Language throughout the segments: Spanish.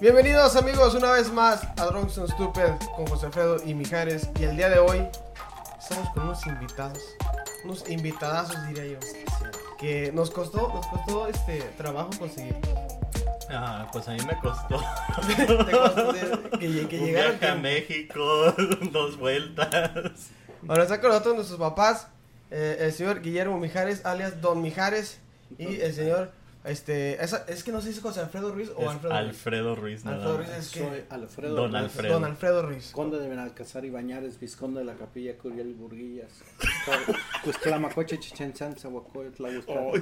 Bienvenidos amigos una vez más a Drunks and Stupid con José Alfredo y Mijares y el día de hoy estamos con unos invitados, unos invitadazos diría yo, que nos costó, nos costó este trabajo conseguir. Ah, pues a mí me costó. Te costó de- que, que Un llegaron. viaje a México, dos vueltas. Ahora está con nosotros nuestros papás, eh, el señor Guillermo Mijares, alias Don Mijares, y el señor, este, esa- es que no se dice José Alfredo Ruiz o Es Alfredo Ruiz. Alfredo Ruiz, nada Alfredo. Ruiz es Soy que Alfredo. Don Ruiz, Alfredo. Don Alfredo Ruiz. Conde de Benalcázar y Bañares, Vizconde de la Capilla, Curiel y Burguillas. Pues Clamacoche, Chichen San, Zahuacoy, Tlahuesca, Oh,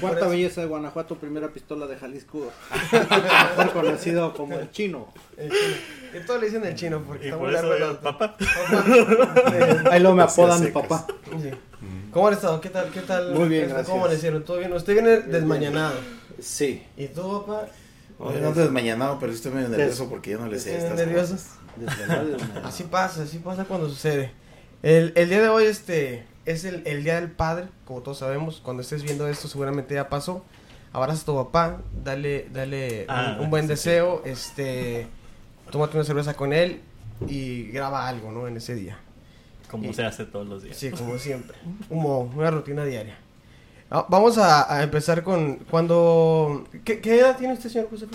Cuarta belleza de Guanajuato, primera pistola de Jalisco, mejor conocido como el Chino. Y todos le dicen el chino porque está por muy largo el papá. Ahí luego me apodan mi papá. Sí. ¿Cómo han estado? ¿Qué tal? ¿Qué tal? Muy bien, este, gracias. ¿Cómo amanecieron? ¿Todo bien? Usted viene desmañanado. Sí. ¿Y tú, papá? No, no desmañanado, pero estoy medio nervioso porque yo no le sé y desvelado. Así pasa, así pasa cuando sucede. El, el día de hoy este es el, el Día del Padre, como todos sabemos. Cuando estés viendo esto seguramente ya pasó. Abraza a tu papá, dale, dale Ah, un, un buen sí, deseo, este, tómate una cerveza con él y graba algo, ¿no? En ese día. Como Y- se hace todos los días. Sí, como siempre. Como una rutina diaria. Ah, Vamos a, a empezar con cuando... ¿Qué, qué edad tiene usted, señor José?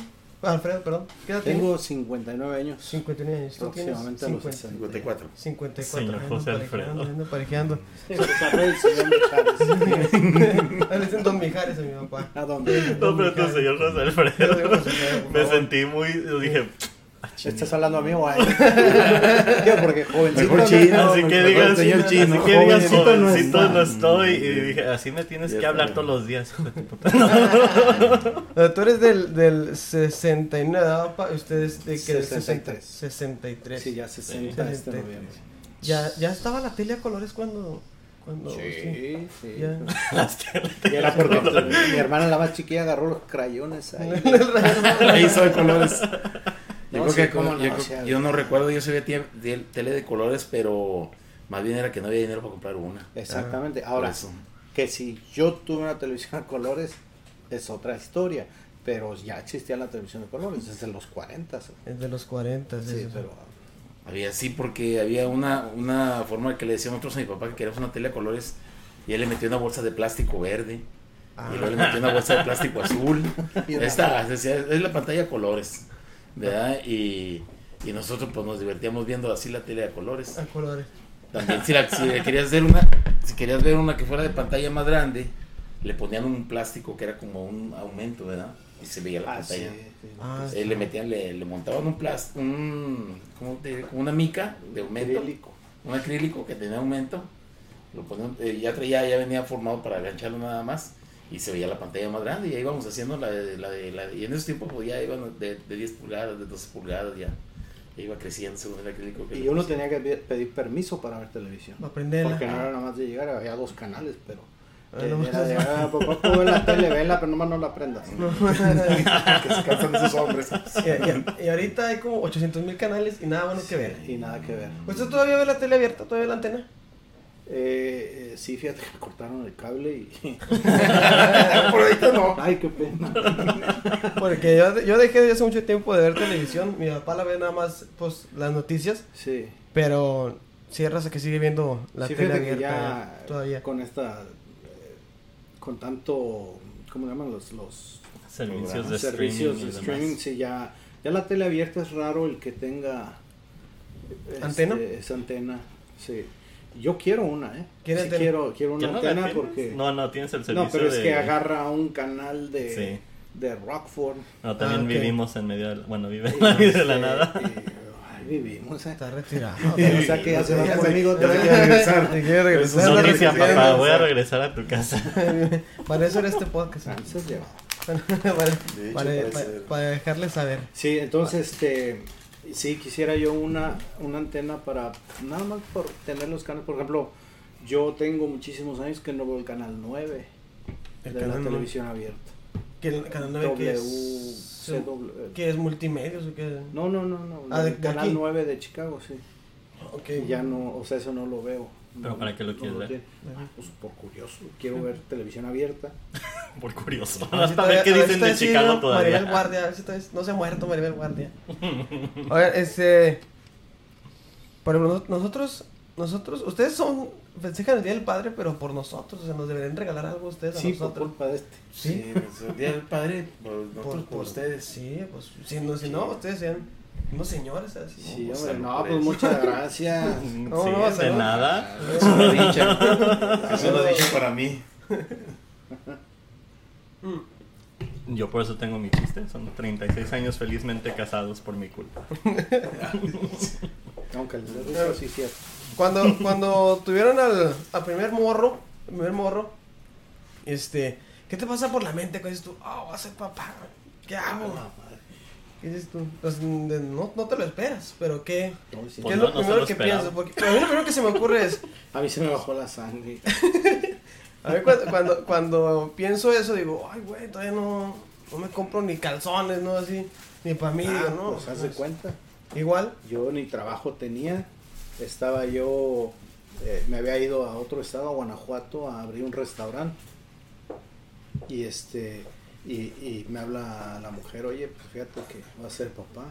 Ah, Alfredo, perdón. ¿Qué edad tiene? Tengo 59 años. 59 años. ¿Tú tienes Próximamente a los 50? 60. 54. 54. Señor ando José parejeando, Alfredo. ando señor Mijares. Le dicen Don Mijares a mi papá. ¿A dónde? No, pero tu señor José Alfredo. José Alfredo, por Me sentí muy. Yo dije. Ah, ¿Estás hablando a mí o a él? Yo, porque jovencito. Mejor no- chino. Así que digas, señor así chino. que digas, Jovencito no jovencito está. no estoy. Y dije, así me tienes Ya que hablar bien. todos los días. de Tú eres del, del 69, ¿verdad, papá? Usted es de que 63. 63. Sí, ya 60 este 63. noviembre. Ya, ya estaba la tele a colores cuando... cuando Sí, sí. Ya. Y era porque mi hermana la más chiquilla agarró los crayones ahí. Ahí soy colores. Yo No, creo sí, que cómo yo, creo- yo no recuerdo, yo sabía tie- tie- tele de colores, pero más bien era que no había dinero para comprar una. Exactamente. Por Ahora, eso. que si yo tuve una televisión a colores, es otra historia. Pero ya existía la televisión de colores desde los 40. Sí, Es de los 40, sí. sí. pero Había sí, porque había una, una forma que le decían otros a mi papá que queríamos una tele a colores y él le metió una bolsa de plástico verde Ah. y luego le metió una bolsa de plástico azul. Esta, decía, es la pantalla a colores, ¿verdad? Y, y nosotros pues nos divertíamos viendo así la tele a colores. A colores. También si, la- si querías ver una, si querías ver una que fuera de pantalla más grande, le ponían un plástico que era como un aumento, ¿verdad? Y se veía la Ah, sí, pantalla. sí. Ah, Entonces, le metían, le, le montaban un plástico, un, ¿cómo te diré? Como una mica de aumento, Acrílico. un acrílico que tenía aumento, lo ponían, eh, ya traía, ya venía formado para agancharlo nada más y se veía la pantalla más grande y ahí íbamos haciendo la de, la de, la de- y en esos tiempos pues ya iban de, de 10 pulgadas, de 12 pulgadas ya, ya iba creciendo según el acrílico que Y uno pusieron. tenía que pe- pedir permiso para ver televisión. Para aprenderla. Porque no era nada más de llegar, había dos canales, pero. Eh, no era de, ah, papá, tú ve la tele, vela, pero nomás no la prendas. que se cansan esos hombres. Y, y- y ahorita hay como 800 mil canales y nada bueno que ver. Y nada que ver. ¿Usted todavía ve la tele abierta? ¿Todavía la antena? Eh, eh, sí, fíjate que cortaron el cable y. Por ahorita no. Ay, qué pena. Porque yo, yo dejé de hace mucho tiempo de ver televisión. Mi papá la ve nada más pues, las noticias. Sí. Pero sí hay raza que sigue viendo la sí, tele abierta ya todavía. con esta. eh, con tanto. ¿Cómo le llaman los.? los Servicios de servicios streaming. de sí, ya, ya la tele abierta es raro el que tenga este, ¿Antena? esa antena, sí. Yo quiero una, ¿eh? Quiero, quiero ¿Ya una antena porque... No, no, tienes el servicio No, pero es de- que agarra un canal de, Sí. de Rockford. No, también Ah, vivimos en medio de la... Bueno, vive en medio de la nada. y, ay, vivimos, ¿eh? Está retirado. O sea que ya se va Ya se- conmigo se vez. quiere regresar. Te quiere regresar. Noticia, Regresar. papá, voy a regresar a tu casa. Para eso era este podcast. Lleva. para, hecho, para- parece- para- para dejarles saber. Sí, entonces, este, sí, quisiera yo una, una antena para, nada más por tener los canales. Por ejemplo, yo tengo muchísimos años que no veo el canal 9 El de canal la televisión abierta. Que el canal 9 que es, que es qué. No, no, no, no. Ah, de- canal aquí. 9 de Chicago, sí. Ok. Y ya no, o sea, eso no lo veo. ¿Pero No- para qué lo no quieres ver? tiene. Ah, pues por curioso. Quiero ver televisión abierta. Por curioso. Si Hasta ver qué dicen de Chicago Maribel todavía. Guardia, a ver si todavía- no se ha muerto Maribel Guardia. A ver, este. Por ejemplo, nos- nosotros, nosotros, ustedes son, festejan el Día del Padre, pero por nosotros, o sea, nos deberían regalar algo ustedes a Sí, por nosotros. culpa de este. Sí. Sí, pues, el día del padre, por nosotros, por, ustedes. Sí, pues, si no, si no, ustedes sean unos señores así. Sí, pues, hombre, no, pues eso. muchas gracias. No, sí, no, de nada. Es una dicha. Es una dicha para mí. Yo por eso tengo mi chiste. Son 36 años felizmente casados por mi culpa. Aunque risa, sí, cierto. Cuando, cuando tuvieron al, al primer morro, el primer morro, este, ¿qué te pasa por la mente cuando dices tú, oh, voy a ser papá, ¿qué hago? ¿Qué dices tú? Pues, de- no, no te lo esperas, pero ¿qué? No, sí. ¿Qué Pues es no, lo no primero lo que piensas? Porque a mí lo primero que se me ocurre es, A mí se me bajó la sangre. a mí cuando, cuando, cuando pienso eso digo, ay, güey, todavía no, no me compro ni calzones, ¿no? Así, ni para mí, Ah, ¿no? pues haz de Pues, cuenta. Igual, Yo ni trabajo tenía. Estaba yo, eh, me había ido a otro estado, a Guanajuato, a abrir un restaurante. Y este, y, y me habla la mujer, oye, pues fíjate que va a ser papá.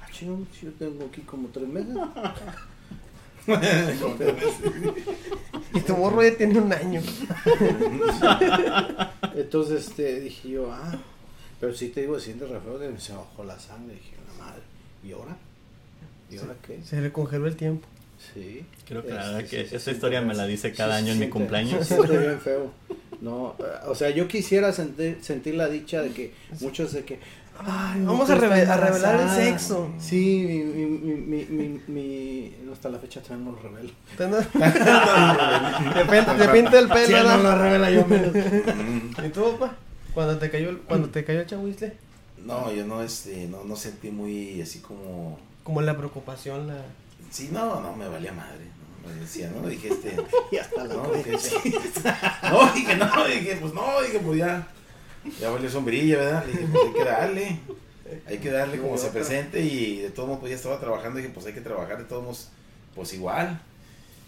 Ah, chingón, si yo tengo aquí como tres meses. y tu morro ya tiene un año. Entonces este, dije yo, ah, pero sí te digo, siente re feo, que se bajó la sangre. Dije, la madre, ¿y ahora? ¿Y ahora qué? Se le congeló el tiempo. Sí. Creo que Este, la verdad sí, que esa historia me la dice cada año en mi cumpleaños. Bien feo. No, o sea, yo quisiera sentir, sentir la dicha de que muchos de que Ay, Vamos a, reve- a revelar el sexo. Sí, mi, mi, mi, mi, mi- hasta la fecha todavía no lo revelo. Depende, depende del pelo, él no lo revela yo menos. ¿Y tú, papá? Cuando te cayó el, cuando te cayó el chahuizle, No, yo no, este, no, no sentí muy así como... como la preocupación, la... Sí, no, no, me valía madre. Me decía, no, dije, este... Y hasta la No, dije, sí. no, dije, no, dije, pues no, dije, pues ya, ya valió sombrilla, ¿verdad? Le dije, pues hay que darle, hay que darle como se presente y de todos modos, pues ya estaba trabajando, dije, pues hay que trabajar de todos modos, pues igual.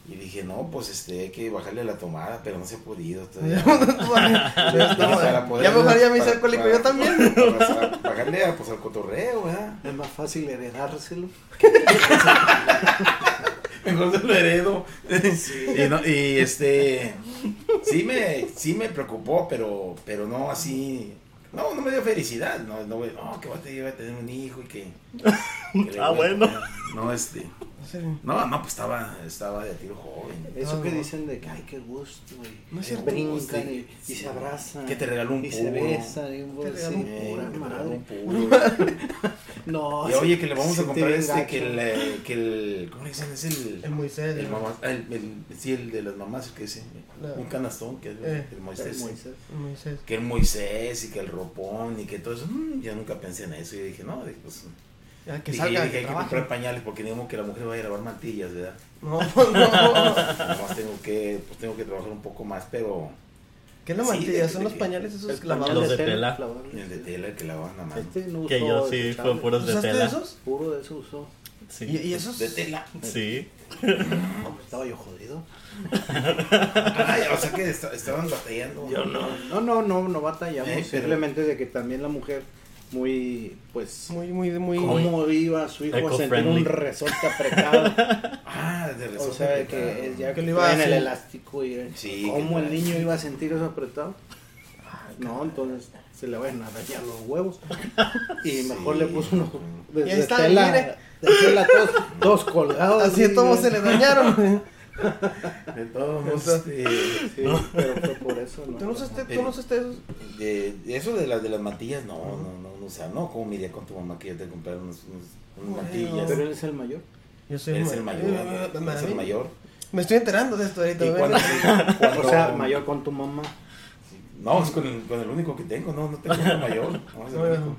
Y dije, no, pues este, hay que bajarle la tomada, pero no se ha podido todavía. Para poder- ya mejor ya me hice alcohólico yo también. para- para bajarle a, pues, al cotorreo, ¿verdad? Es más fácil heredárselo. Mejor se lo heredo. y, no- y, este sí me, sí me preocupó, pero, pero no así. No, no me dio felicidad. No, no, no que va a tener, un hijo y que. Ah, voy bueno. No, este. No, no, pues estaba, estaba de tiro joven. Eso No, que no. dicen de que, ay, qué gusto, y No es cierto, brincan gusto, y, y sí. se abrazan. Que te regaló un Y se puro. besan. Y un Te regaló un sí, que te regaló un puro. No, Y oye, que le vamos a comprar este, que el, eh, que el, ¿cómo le dicen? Es el, El Moisés. el mamá, el, el- sí, el de las mamás, que es La- un canastón, que es Eh. el Moisés. El Moisés. El Moisés. que el Moisés y que el ropón y que todo eso, mm, yo nunca pensé en eso. Y dije, no, pues, Ya, que salga, dije, que hay que comprar pañales porque digamos que la mujer va a lavar mantillas, ¿verdad? No, no. Además tengo que, pues tengo que trabajar un poco más, pero ¿Qué es la mantilla? ¿Son los que- pañales esos El lavables? Los de tela. el de tela, el que lavaban a mano. Este no Que yo sí, fue puros de ¿Usaste tela. esos? Puro de eso usó. Sí. ¿Y, y esos? De tela. Sí. No, estaba yo jodido. Ay, o sea que esta- estaban batallando. Yo no. No, no, no, no batallamos. Eh, pero- Simplemente de que también la mujer, muy, pues, Muy, muy, muy... ¿cómo iba su hijo a sentir un resorte apretado? Ah, de o resorte sea, apretado. que ya Que lo iba en el elástico y Sí, ¿cómo el niño iba a sentir eso apretado? No, entonces se le van a dañar los huevos. Y mejor le puso unos de, Y ahí de está, tela, mire. de tela todos, todos colgados. Así todos se le dañaron. De todos modos, este, Sí, pero fue por eso, ¿no? ¿Tú no usaste, tú no usaste esos? de, de eso de, las de las mantillas, no, no, no, no, o sea, no, como me iría con tu mamá que ya te compraron unas Bueno. mantillas. Pero él es el mayor. Yo soy Eres el ma- mayor, Eh, ¿no? me- Eres el mayor. Me estoy enterando de esto ahorita. Cuando, cuando- O sea, mayor con tu mamá. No, es con el, con el único que tengo, no, no tengo uno mayor. No, es el Bueno. único.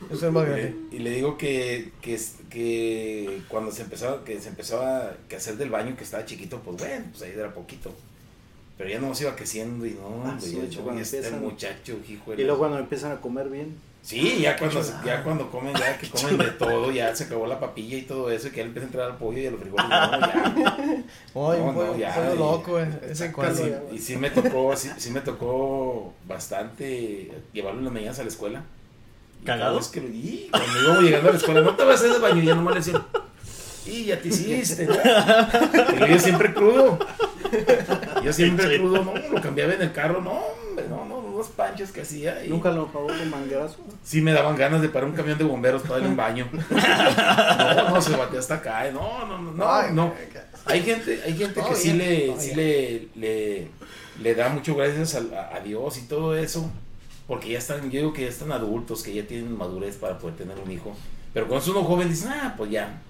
Más Y grande. le, y le digo que, que, cuando se empezaba, que se empezaba que hacer del baño, que estaba chiquito, pues bueno, pues ahí era poquito. Pero ya no se iba creciendo y no, Ah, sí, hecho, cuando y este empiezan- muchacho, hijo de Y luego cuando empiezan a comer bien. Sí, ya cuando, ya cuando comen, ya que comen de todo, ya se acabó la papilla y todo eso, y que ya le empieza a entrar al pollo y a los frijoles, no, ya. Ay, No, no, ya, y- loco, eh, ese Y y sí me tocó, sí, sí me tocó bastante llevarlo en las mañanas a la escuela. Y cada ¿Cagado? vez que lo- y cuando íbamos llegando a la escuela, no te vas a hacer de baño, y ya nomás le decían, y ya te hiciste, ¿no? Y yo siempre crudo. Yo siempre Qué crudo, no, lo cambiaba en el carro, no, hombre, no, no, unos panchos que hacía. Y Nunca lo pagó con manguerazo. Sí me daban ganas de parar un camión de bomberos para darle un baño. No, no, se bateó hasta acá, eh, no, no, no, no, no. Hay gente, hay gente que sí le, sí le, le, le da mucho gracias al- a, a Dios y todo eso, porque ya están, yo digo que ya están adultos, que ya tienen madurez para poder tener un hijo. Pero cuando es uno joven dicen, ah, pues ya,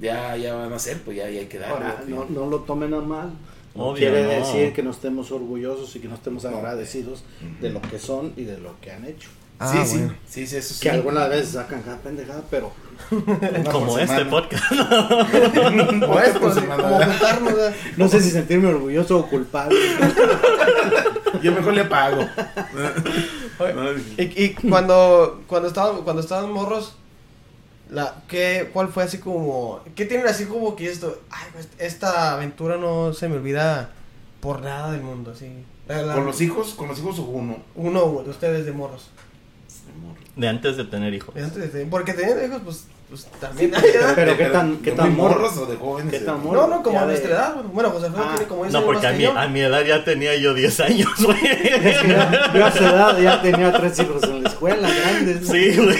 ya, ya van a ser, pues ya, ya hay que darle. No, no lo tomen a mal. No Obvio, quiere no. decir que no estemos orgullosos y que no estemos No. agradecidos de lo que son y de lo que han hecho. Ah, sí, sí, bueno. sí, sí, eso sí. Que algunas veces sacan cada pendejada, pero Una Como este podcast. Otra esto, como juntarnos, no sé si sentirme orgulloso o culpable. Yo mejor le pago. Y, y cuando, cuando estaban, cuando estaban morros, la, ¿qué, ¿cuál fue así como, qué tienen así como que esto, ay, pues, esta aventura no se me olvida por nada del mundo, así. La- la- Con los hijos, con los hijos o uno. Uno de ustedes de morros. De antes de tener hijos. Antes de- porque teniendo hijos, pues, pues también. Pero qué tan- qué ¿De tan morros o de jóvenes? ¿Qué tan Eh, morro? no, no, como Ya a de- nuestra edad. bueno, Bueno, José Alfredo Ah, tiene como 10 No, porque a mi, yo. a mi edad ya tenía yo 10 años, güey. Es que yo, yo a esa edad ya tenía tres hijos en la escuela, grandes. Sí, güey.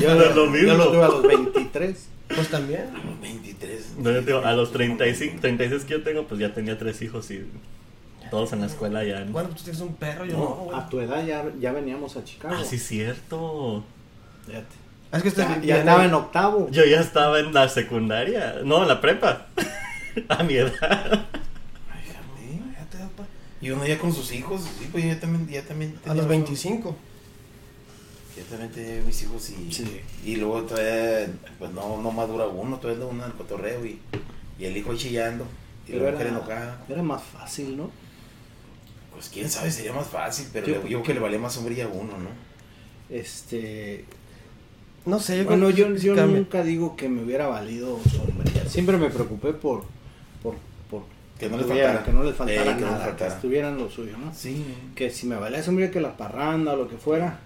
Yo, no es lo yo mismo. lo tuve a los 23. Pues también. 23. No, yo digo, a los 35, 36 que yo tengo, pues ya tenía tres hijos y todos en la escuela ya. Bueno, pues tú tienes un perro, yo no, No, güey. a tu edad ya, ya veníamos a Chicago. Ah, sí, cierto. Fíjate. Ah, Es que este Ya, ya estaba en octavo. Yo ya estaba en la secundaria. No, en la prepa. A mi edad. Y uno ya con sus hijos, sí, pues ya también, ya también. A los otro- 25. Ya también tenía mis hijos y, Sí. y luego todavía, pues no, no madura uno, todavía uno en el cotorreo y, y el hijo chillando y Pero la mujer era, enojada. era más fácil, ¿no? Pues quién sabe, sería más fácil, pero le- yo creo que le valía más sombrilla a uno, ¿no? Este. No sé, yo Bueno, yo, yo nunca digo que me hubiera valido sombría. Siempre me preocupé por. por, por Que no les tuviera- faltara. Que no les faltara Eh, que no les estuvieran lo suyo, ¿no? Sí. Que si me valía sombría que la parranda o lo que fuera,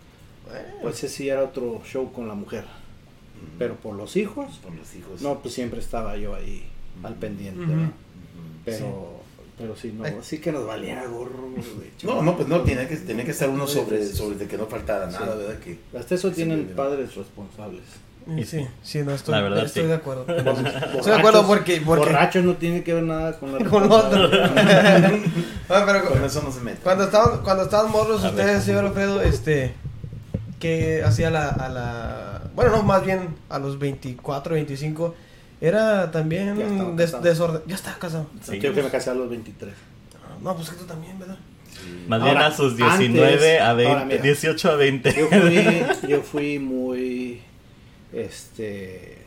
Bueno, pues ese sí era otro show con la mujer. Pero por los hijos, Por los hijos. no, pues siempre estaba yo ahí al pendiente. Ujú. Pero, pero sí, no, sí que nos valiera gorro. No, no, pues no, tiene que, tiene que estar uno Sí, sobre, sí, sí. sobre de que no faltara Sí. nada, ¿verdad? Que, Hasta eso Sí, tienen sí. padres responsables. Y sí, sí. sí, no estoy, La verdad, estoy sí. de acuerdo. Borrachos- Estoy de acuerdo porque, porque Borrachos no tiene que ver nada con la con lo otro. Ah, pero con eso no se mete. cuando estaban, cuando estaban morros, A ustedes, ver. señor Alfredo, este, que hacía la, a la, bueno, no, más bien a los 24, 25, era también des. Ya estaba casado. Sí. Yo que me casé a los 23. No, pues que tú también, ¿verdad? Sí. Más bien a sus 19 antes- a 20, ahora mira. 18 a 20. Yo fui, yo fui muy, este,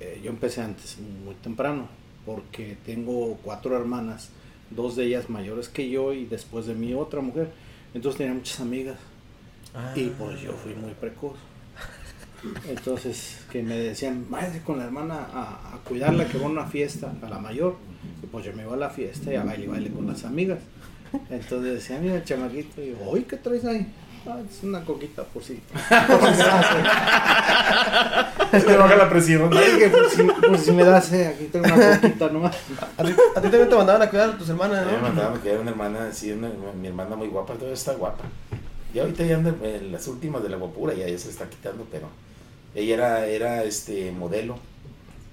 eh, yo empecé antes, muy temprano, porque tengo cuatro hermanas, dos de ellas mayores que yo y después de mí otra mujer. Entonces tenía muchas amigas Ah. y pues yo fui muy precoz. Entonces que me decían, váyase con la hermana a, a cuidarla que va a una fiesta, a la mayor. Y pues yo me iba a la fiesta y a baile y baile con las amigas. Entonces decía, mira, chamaquito, y yo, oye, ¿qué traes ahí? "Ah, es una coquita, por si. Por si me da sed". Es que baja la presión. Que por si, por si me da sed, aquí tengo una coquita nomás. ¿A ti, a ti también te mandaban a cuidar a tus hermanas, A mí me ¿no? mandaban que era una hermana, sí, una- mi hermana muy guapa, todavía está guapa. Y ahorita ya anda en las últimas de la guapura, ya, ya se está quitando, pero ella era, era este modelo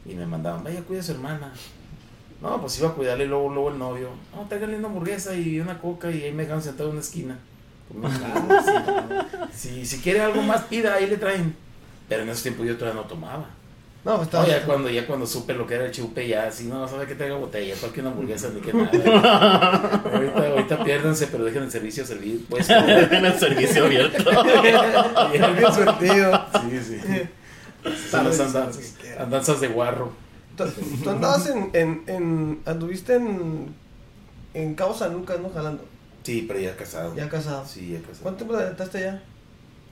y me mandaban, vaya, cuida a su hermana. No, pues iba a cuidarle luego, luego el novio. No, tráigale una hamburguesa y una coca y ahí me dejan sentado en una esquina. Si, si quiere algo más, pida, ahí le traen. Pero en ese tiempo yo todavía no tomaba. No, pues No, estaba. ya cuando, ya cuando supe lo que era el chupe, ya así, no, sabe que traiga botella, para que una hamburguesa ni que nada. ahorita, ahorita piérdanse, pero dejen el servicio servir, pues. en el servicio abierto. Bien surtido. Sí, sí. Son las andanzas, andanzas de guarro. ¿Tú, tú andabas en, en, en. Anduviste en. En Cabo San Lucas, ¿no? Jalando. Sí, pero ya casado. Ya casado. Sí, ya casado. ¿Cuánto tiempo te aventaste ya?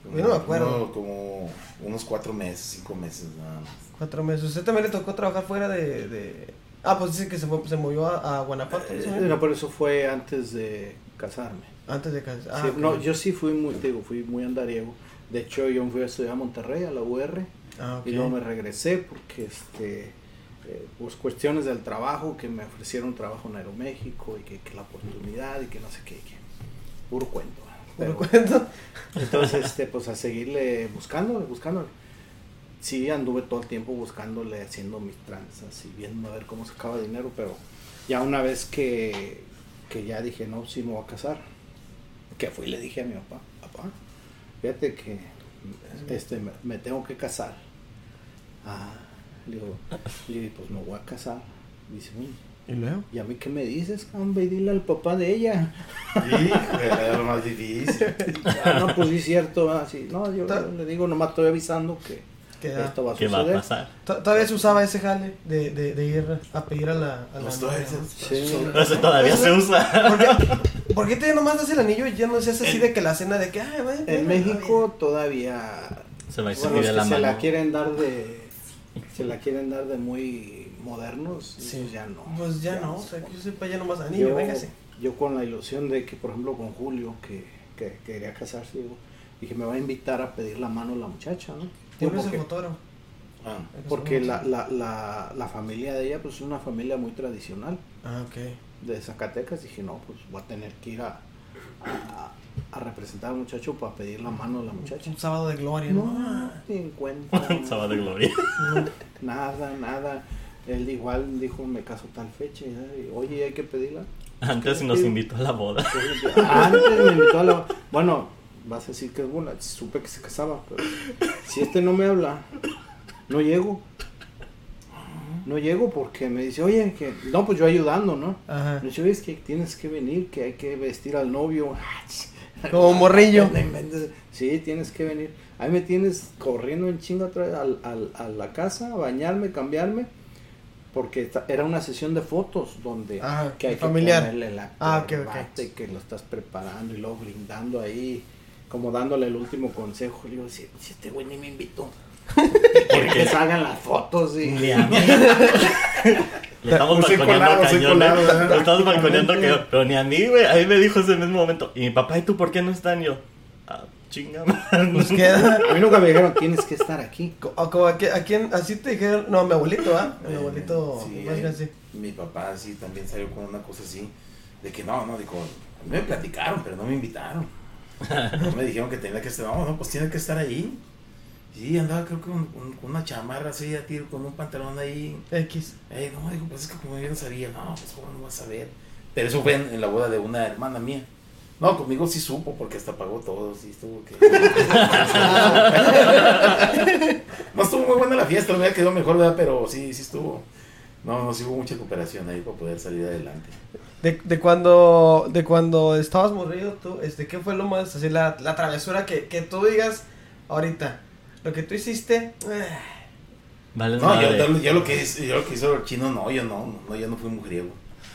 Yo no me acuerdo. Uno- como unos cuatro meses, cinco meses nada más. Cuatro meses. ¿Usted también le tocó trabajar fuera de...? de... Ah, pues dice que se, fue- se movió a, a Guanajuato. ¿no? Eh, no, por eso fue antes de casarme. Antes de casar. Ah, Sí, no, yo sí fui muy, digo, fui muy andariego. De hecho, yo me fui a estudiar a Monterrey, a la UR, Ah, ok. y luego me regresé porque, este, eh, pues cuestiones del trabajo, que me ofrecieron trabajo en Aeroméxico y que, que la oportunidad y que no sé qué, que puro cuento. Puro Pero- cuento. Entonces, este, pues a seguirle buscándole, buscándole. Sí, anduve todo el tiempo buscándole, haciendo mis tranzas y viendo a ver cómo sacaba dinero, pero ya una vez que, que ya dije, no, sí me voy a casar, que fui y le dije a mi papá, papá, fíjate que este, me, me tengo que casar. Ah, le digo, le digo, pues me voy a casar. Dice, "Uy, ¿Y luego? ¿y a mí qué me dices, hombre? Y dile al papá de ella. Híjole, era lo más difícil. Ah, no, pues sí es cierto. ah, sí. No, yo, Ta- yo le digo, nomás estoy avisando que Esto va a ¿Qué va a suceder. pasar? To- Todavía se usaba ese jale de, de, de ir a pedir a la... A la Pues todavía se- Sí. Todavía se usa. ¿Por qué, ¿Por qué te nomás das el anillo y ya no se hace así de que la cena de que, ay, bueno, En bueno, México todavía Se va se bueno, pide los la que se la mano. quieren dar de se la quieren dar de muy modernos, Sí. pues ya no. Pues ya no, o sea, que yo sepa ya nomás anillo, yo, véngase. yo con la ilusión de que, por ejemplo, con Julio, que, que quería casarse, digo, dije, me va a invitar a pedir la mano a la muchacha, ¿no? Digo, Julio es el porque fotógrafo. Ah, porque la, la, la, la familia de ella pues es una familia muy tradicional. Ah, ok. de Zacatecas, dije, no, pues voy a tener que ir a, a, a representar al muchacho para pedir la mano de la muchacha. Un sábado de gloria, ¿no? No, ni en cuenta. Un sábado de gloria. Nada, nada. Él igual dijo, me caso tal fecha. y, Oye, hay que pedirla. Antes nos invitó a la boda. Antes me invitó a la... Bueno, vas a decir que es buena. Supe que se casaba, pero si este no me habla, no llego. No llego porque me dice, oye, que... No, pues yo ayudando, ¿no? Ajá. Me dice, oye, es que tienes que venir, que hay que vestir al novio. Como morrillo. Sí, tienes que venir. Ahí me tienes corriendo en chinga al, al- a la casa, a bañarme, cambiarme. Porque era una sesión de fotos donde que hay familiar. que ponerle la Ah, ok, ok. corbata y que lo estás preparando y luego brindando ahí, como dándole el último consejo. Le digo, si, si este güey ni me invitó. Quiere que salgan las fotos y... Ni a mí. Le estamos balconeando cañón, ¿eh? Le estamos balconeando que Pero ni a mí, güey. A mí me dijo ese mismo momento. Y mi papá, ¿y tú por qué no están? Y yo, ah, chinga. Pues queda. A mí nunca me dijeron, tienes que estar aquí. O Como a, qui- a quién, así te dijeron, no, a mi abuelito, ¿ah? Mi abuelito, Sí, eh. Mi papá sí también salió con una cosa así, de que no, no, dijo, a mí me platicaron, pero no me invitaron. No me dijeron que tenía que estar, no, no, pues tiene que estar ahí. Sí, andaba creo que con, con una chamarra así a tiro, con un pantalón ahí. X. Ey, no, dijo, pues es que como yo no sabía, no, pues cómo no vas a ver. Pero eso fue en, en la boda de una hermana mía. No, conmigo sí supo porque hasta pagó todo, sí estuvo que... no estuvo muy buena la fiesta, me quedado mejor, ¿verdad? Pero sí, sí estuvo. No, no, sí hubo mucha cooperación ahí para poder salir adelante. De, de cuando de cuando estabas morrido tú, este, ¿qué fue lo más, así, la, la travesura que, que tú digas ahorita? Lo que tú hiciste, eh, Vale, No, yo, yo- yo lo que hice, yo lo que hizo el chino, no, yo no, no, yo no fui mujeriego.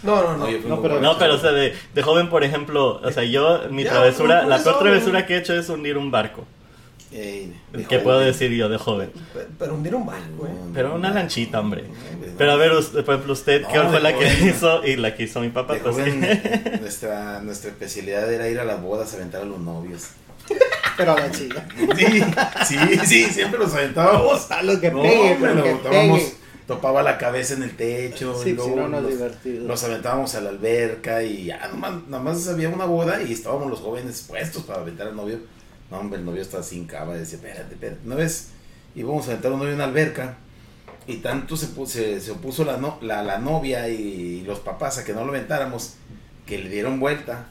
no, no, no. No, yo fui No, pero-. No, pero o sea, de, de joven, por ejemplo, o sea, yo, mi Ya, travesura, la peor travesura que he hecho es hundir un barco. Ey, de ¿Qué joven. puedo decir yo de joven? Pe- Pero hundir un barco, güey. Pero una lanchita, hombre. Pero a ver, usted, por ejemplo, usted, ¿qué No, fue la que hizo y la que hizo mi papá? Pues joven, nuestra, nuestra especialidad era ir a las bodas a aventar a los novios. Pero a la chica. Sí, sí, sí, siempre los aventábamos. A lo que No, pegue, hombre, lo que botábamos, pegue. topaba la cabeza en el techo. Sí, y si luego no, no es los- divertido. Los aventábamos a la alberca y ya nomás, nomás había una boda y estábamos los jóvenes puestos para aventar al novio. No, hombre, el novio estaba sin cava y decía, espérate, espérate. Una vez íbamos a aventar a un novio en una alberca y tanto se, se, se opuso la, no- la, la novia y los papás a que no lo aventáramos que le dieron vuelta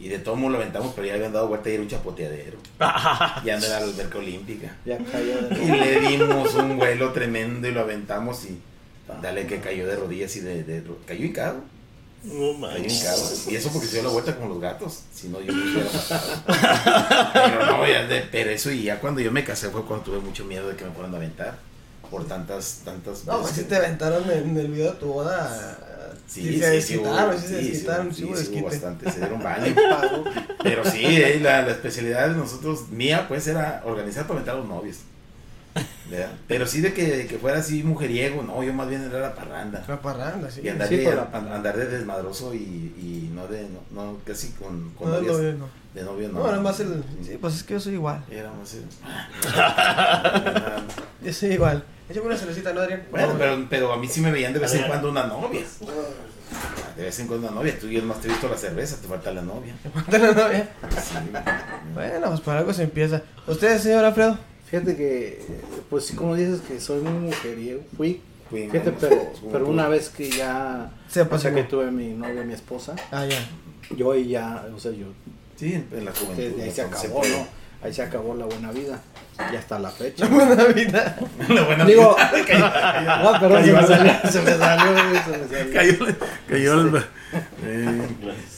y de todo modo lo aventamos, pero ya habían dado vuelta y era un chapoteadero. Ya no era la alberca olímpica. Ya cayó de Y le dimos un vuelo tremendo y lo aventamos y dale que cayó de rodillas y de, de ro- cayó hincado. No manches. Y eso porque se dio la vuelta como los gatos. Si no, yo no hubiera pasado. Pero no, ya de, pero eso y ya cuando yo me casé fue cuando tuve mucho miedo de que me fueran a aventar. Por tantas, tantas No, pues si te aventaron en el video de tu boda, Sí, se desquitaron, sí se sí, desquitaron, sí, sí sí, bastante, se dieron baño. Pero sí, eh, la, la especialidad de nosotros, mía, pues era organizar para meter a los novios. ¿Verdad? Pero sí de que, de que fuera así mujeriego, no, yo más bien era la parranda. La parranda, sí. Y andar, Sí, de, la parranda. andar de desmadroso y, y no de, no, no, casi con, con No, novias. no, no. De novio no. No, nada más el. Sí, pues es que yo soy igual. Éramos, eh, Yo soy igual. Échame una cervecita, ¿no, Adrián? Bueno, No, pero, pero a mí sí me veían de vez en cuando una novia. De vez en cuando una novia. Tú y yo más te he visto la cerveza, te falta la novia. ¿Te falta la novia? Sí, Bueno, pues para algo se empieza. ¿Usted, señor Alfredo? Fíjate que, pues sí, como dices que soy muy mujeriego, fui. Fui, Fíjate, pero, una vez que ya, Se o sea, que tuve mi novia, mi esposa, Ah, ya. yo ahí ya, o sea, yo, Sí, en la juventud. desde ahí se acabó. ¿no? Ahí se acabó la buena vida. Y hasta la fecha. Buena vida. La buena Digo, vida. no, pero se Cayó me la- salió, se me salió, se me salió. Cayó, cayó el. Eh,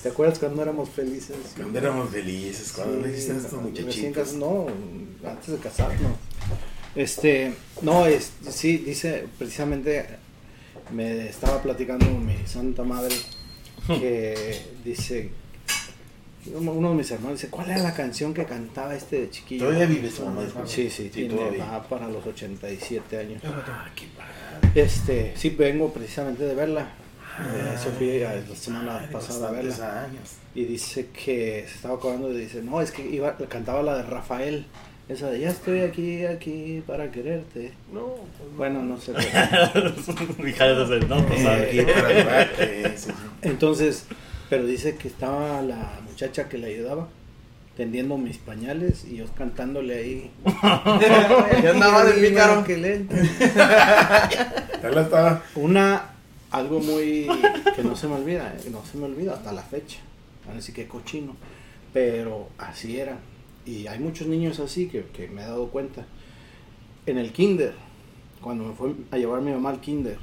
¿Te acuerdas cuando éramos felices? cuando éramos felices, cuando le hiciste estos muchachitos. No, antes de casarnos. Este, no, es, sí, dice, precisamente me estaba platicando mi santa madre que dice, uno de mis hermanos dice, ¿cuál era la canción que cantaba este de chiquillo? Todavía vive su mamá. disculpa. Sí, sí, tiene, todavía. va para los 87 años. Ah, qué padre. Este, sí, vengo precisamente de verla. Eh, eso fui a- la semana Madre, pasada a verla. años. Y dice que se estaba acordando y dice, no, es que iba, cantaba la de Rafael. Esa de, ya estoy aquí, aquí para quererte. No, Bueno, no sé. pero- no, Eh, sí, sí. Entonces, pero dice que estaba la muchacha que le ayudaba tendiendo mis pañales y yo cantándole ahí. Ya andaba de pícaro. que le- Ya la estaba. Una, algo muy que no se me olvida, eh, no se me olvida hasta la fecha. Van a decir que cochino, pero así era. Y hay muchos niños así que, que me he dado cuenta. En el kinder, cuando me fue a llevar mi mamá al kinder,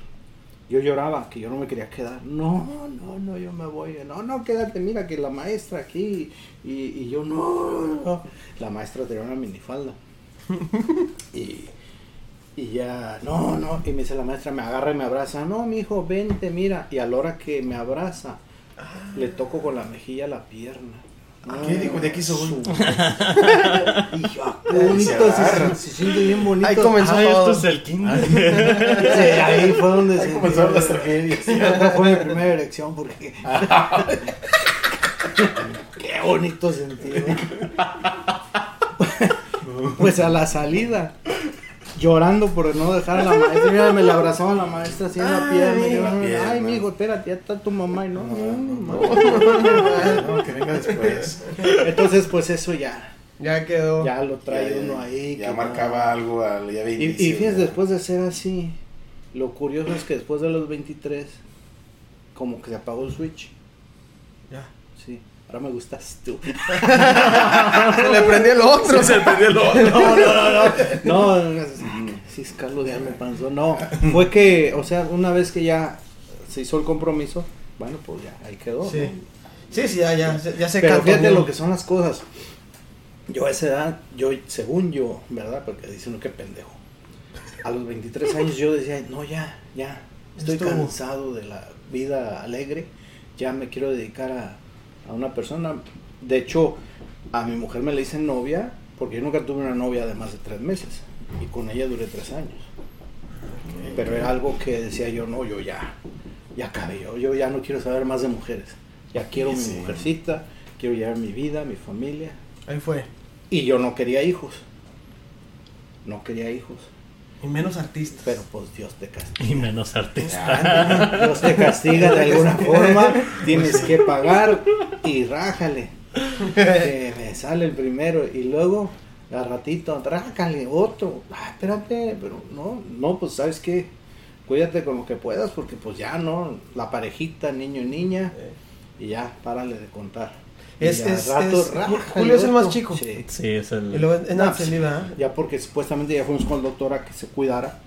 yo lloraba que yo no me quería quedar. No, no, no, yo me voy. No, no, quédate, mira que la maestra aquí. Y, y yo no, no. La maestra tenía una minifalda. Y, y ya, no, no. Y me dice la maestra, me agarra y me abraza. No, mi hijo, vente, mira. Y a la hora que me abraza, le toco con la mejilla la pierna. ¿Qué dijo? De aquí soy. Ah, qué bonito, Se se, siente bien bonito. Ahí comenzó Ay, todo. esto es el kinder. Sí, ahí fue donde Ahí se comenzaron las tragedias. Sí, esa fue mi primera elección porque. Qué bonito sentido. pues a la salida, llorando por no dejar a la maestra. Mira, me la abrazaba la maestra así en la pierna. y yo, la pierna. Ay, mijo, espérate, ya está tu mamá. Y no, no, no, no. No, que venga después. Entonces, pues eso ya, Ya quedó. ya lo trae Ya- uno ahí. Ya que marcaba algo al día no. 20. Y, y fíjense, después de ser así, lo curioso es que después de los 23, como que se apagó el switch. Ya. Sí, ahora me gustas tú. Se le prendió el otro. Se perdió el otro. No, no, no, no. No, sí, es Carlos de me. No, fue que, o sea, una vez que ya se hizo el compromiso, bueno, pues ya, ahí quedó. Sí. ¿no? Sí, sí, ya, ya, ya se Pero fíjate lo que son las cosas. Yo a esa edad, yo, según yo, ¿verdad? Porque dice uno que pendejo. A los 23 años yo decía, no, ya, ya, estoy Estuvo. cansado de la vida alegre, ya me quiero dedicar a, a una persona. De hecho, a mi mujer me le hice novia, porque yo nunca tuve una novia de más de tres meses, y con ella duré tres años. Pero era algo que decía yo, no, yo ya, ya acabé, yo, yo ya no quiero saber más de mujeres. Ya quiero mi Sí. mujercita, quiero llevar mi vida, mi familia. Ahí fue. Y yo no quería hijos. No quería hijos. Y menos artistas. Pero pues Dios te castiga. Y menos artista. Ah, Dios te castiga de alguna forma. Tienes que pagar y rájale. Que me sale el primero y luego al ratito, rájale otro. Ah, espérate, pero no, no, pues sabes qué. Cuídate con lo que puedas porque pues ya no, la parejita, niño y niña. Y ya, párale de contar. Y Es- al es- rato, es- Julio es el más chico. Sí. Sí, es Y el. luego es No, Nancy ¿verdad? Ya porque supuestamente ya fuimos con el doctor a que se cuidara.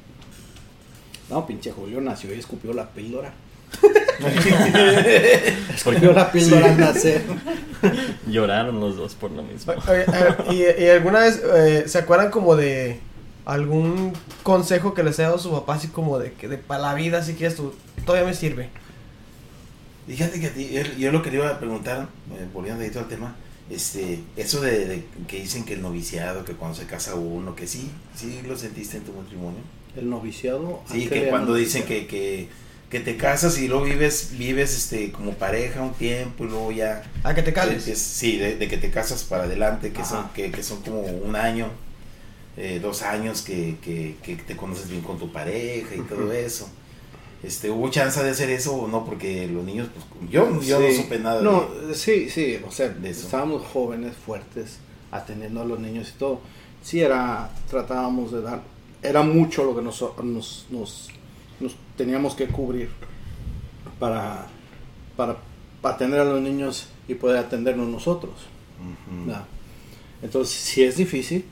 No, pinche Julio nació y escupió la píldora. escupió la píldora al nacer. Lloraron los dos por lo mismo. ¿y, y alguna vez eh, se acuerdan como de algún consejo que les haya dado su papá así como de que de para la vida así que esto todavía me sirve? Fíjate que a ti- yo- yo lo que le iba a preguntar, eh, volviendo ahí todo al tema, este, eso de, de que dicen que el noviciado, que cuando se casa uno, que sí, sí lo sentiste en tu matrimonio. El noviciado. ¿a Sí, que cuando dicen que, que, que te casas y luego vives, vives este, como pareja un tiempo y luego ya... A que te cales. es- sí, de, de que te casas para adelante, que son, que, que son como un año, eh, dos años que, que, que te conoces bien con tu pareja y todo eso. Este, ¿Hubo chance de hacer eso o no? Porque los niños, pues, yo, yo no supe nada No, de... sí, sí, o sea, de eso. estábamos jóvenes, fuertes, atendiendo a los niños y todo. Sí, era, tratábamos de dar, era mucho lo que nos, nos, nos, nos teníamos que cubrir para, para atender a los niños y poder atendernos nosotros. Ujú. ¿verdad? Entonces, sí es difícil,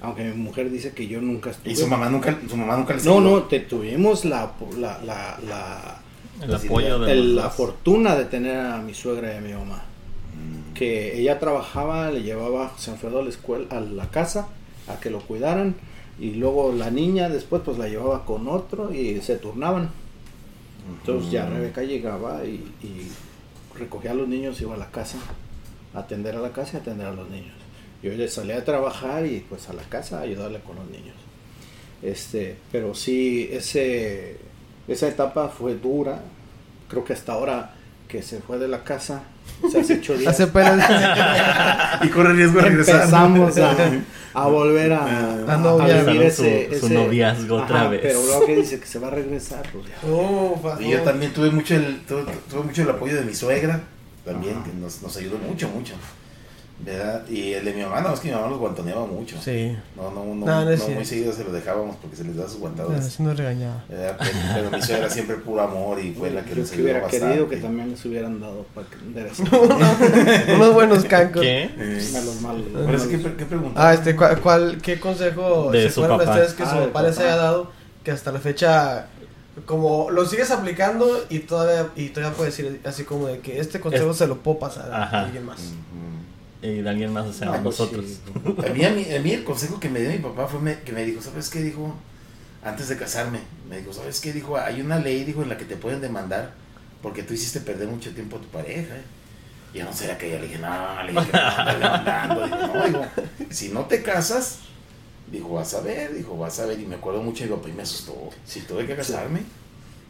aunque mi mujer dice que yo nunca estuve. Y su mamá nunca, su mamá nunca les No, no, te tuvimos la, la, la, la, El apoyo de el- la fortuna de tener a mi suegra y a mi mamá. Mm. Que ella trabajaba, le llevaba a José Alfredo a la escuela, a la casa, a que lo cuidaran. Y luego la niña después pues la llevaba con otro y se turnaban. Entonces ya. Rebeca llegaba y, y recogía a los niños, iba a la casa, a atender a la casa y atender a los niños. Yo ya salía a trabajar y pues a la casa a ayudarle con los niños. Este, pero sí, ese, esa etapa fue dura. Creo que hasta ahora que se fue de la casa, se hace ocho días, Hace apenas. Y corre riesgo de regresar. empezamos a, a volver a, La a novia. vivir ese, su- su ese- noviazgo otra vez. Pero luego que dice que se va a regresar, pues Y yo también tuve mucho el, tuve, tuve mucho el apoyo de mi suegra, también, Ajá. que nos, nos ayudó mucho, mucho. ¿Verdad? Y el de mi mamá, no, es que mi mamá los guantoneaba mucho. Sí. No, no, no, No, no, no muy seguido se los dejábamos porque se les da sus guantadas. Así nos regañaba. ¿verdad? Pero, pero mi suegra siempre puro amor y fue la que que ayudó hubiera bastante. querido que también les hubieran dado para que Unos buenos cancos. ¿Qué? Eh, a los malos. Por eso, ¿qué, qué pregunta? Ah, este, ¿cuál, cuál- qué consejo De se acuerdan ustedes que Ah, su papá les haya dado que hasta la fecha como lo sigues aplicando y todavía y todavía puedes decir así como de que este consejo Es- se lo puedo pasar a alguien más. Y de alguien más, o sea, No, pues nosotros. sí. A mí, a, mí, a mí el consejo que me dio mi papá fue me- que me dijo, ¿sabes qué? Dijo, antes de casarme, me dijo, ¿sabes qué? Dijo, hay una ley, dijo, en la que te pueden demandar porque tú hiciste perder mucho tiempo a tu pareja. ¿eh?". Y yo no sé, que ya le dije, no, le dije, no, anda demandando. Dijo, no, digo, si no te casas, dijo, vas a ver, dijo, vas a ver. Y me acuerdo mucho papá y me asustó. Si tuve que casarme,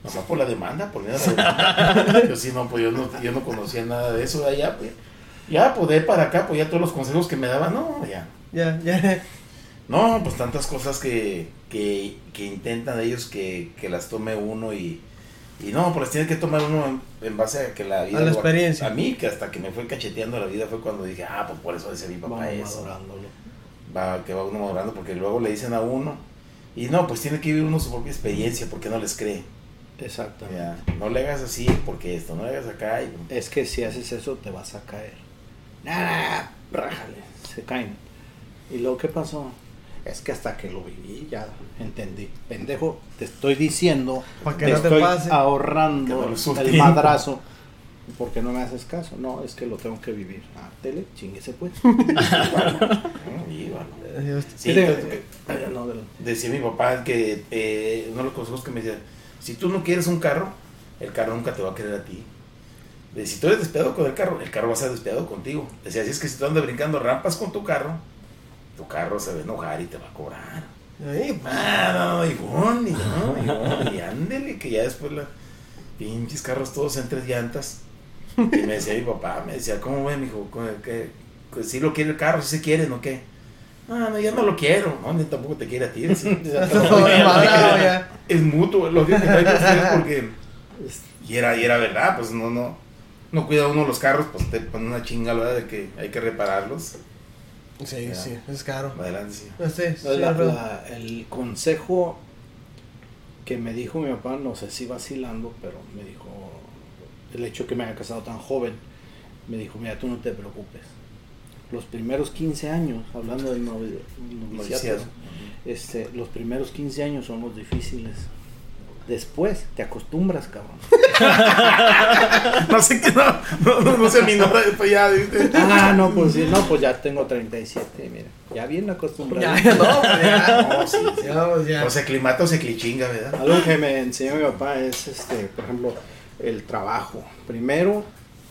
nomás por la demanda, por miedo a la demanda. Yo sí, no, pues yo no, yo no conocía nada de eso de allá, pues. Ya, pues de para acá, pues ya todos los consejos que me daban, no, ya. Ya, ya. No, pues tantas cosas que, que, que intentan ellos que, que las tome uno y, y no, pues tiene que tomar uno en, en base a que la vida... A la experiencia. A mí, que hasta que me fue cacheteando la vida fue cuando dije, ah, pues por eso decía mi papá Vamos eso. Va, que va uno madurando porque luego le dicen a uno y no, pues tiene que vivir uno su propia experiencia porque no les cree. Exactamente. Ya, no le hagas así porque esto, no le hagas acá. Y, Es que si haces eso te vas a caer. Nada, rájale, se caen. ¿Y luego qué pasó? Es que hasta que lo viví ya entendí. Pendejo, te estoy diciendo, Pa' que te no te estoy pase. Ahorrando el madrazo. porque no me haces caso? No, es que lo tengo que vivir. Ah, tele, chinguese pues. ¿no? Y bueno. Sí, ¿Qué te- entonces, ya no, de lo- decía mi papá que eh, uno de los consejos que me decía, si tú no quieres un carro, el carro nunca te va a querer a ti. De, si tú eres despiadado con el carro, el carro va a ser despiadado contigo. Decía, así es que si tú andas brincando rampas con tu carro, tu carro se va a enojar y te va a cobrar. ahí, pues, Ah, no, y bon, y no, y bon, y ándele, que ya después la pinches carros todos en tres llantas. Y me decía mi papá, me decía, ¿cómo ve, mijo? ¿Qué, qué, si lo quiere el carro, si se quiere, ¿no qué? Ah, no, ya no lo quiero. No, ni tampoco te quiere a ti. ya. Es mutuo, lo que que porque... Y era, y era verdad, pues no, no, no cuida uno los carros, pues te pone una chinga, ¿verdad? De que hay que repararlos. Sí, Ya. sí, es caro. Adelante, sí. Sí, No, la- Alfredo. la- el consejo que me dijo mi papá, no sé si vacilando, pero me dijo, el hecho que me haya casado tan joven, me dijo, mira, tú no te preocupes. Los primeros 15 años, hablando del novi- noviciato, este, los primeros 15 años son los difíciles. Después te acostumbras, cabrón. No sé qué, no, no, no, no se minora después ya, ¿viste? Ah, no, pues sí, no, pues ya tengo 37, mira. Ya bien acostumbrado. Ya, ya, no, pues ya. No, sí, sí. Ya, pues ya. O se aclimata o se clichinga, ¿verdad? Algo que me enseñó mi papá es, este, por ejemplo, el trabajo. Primero,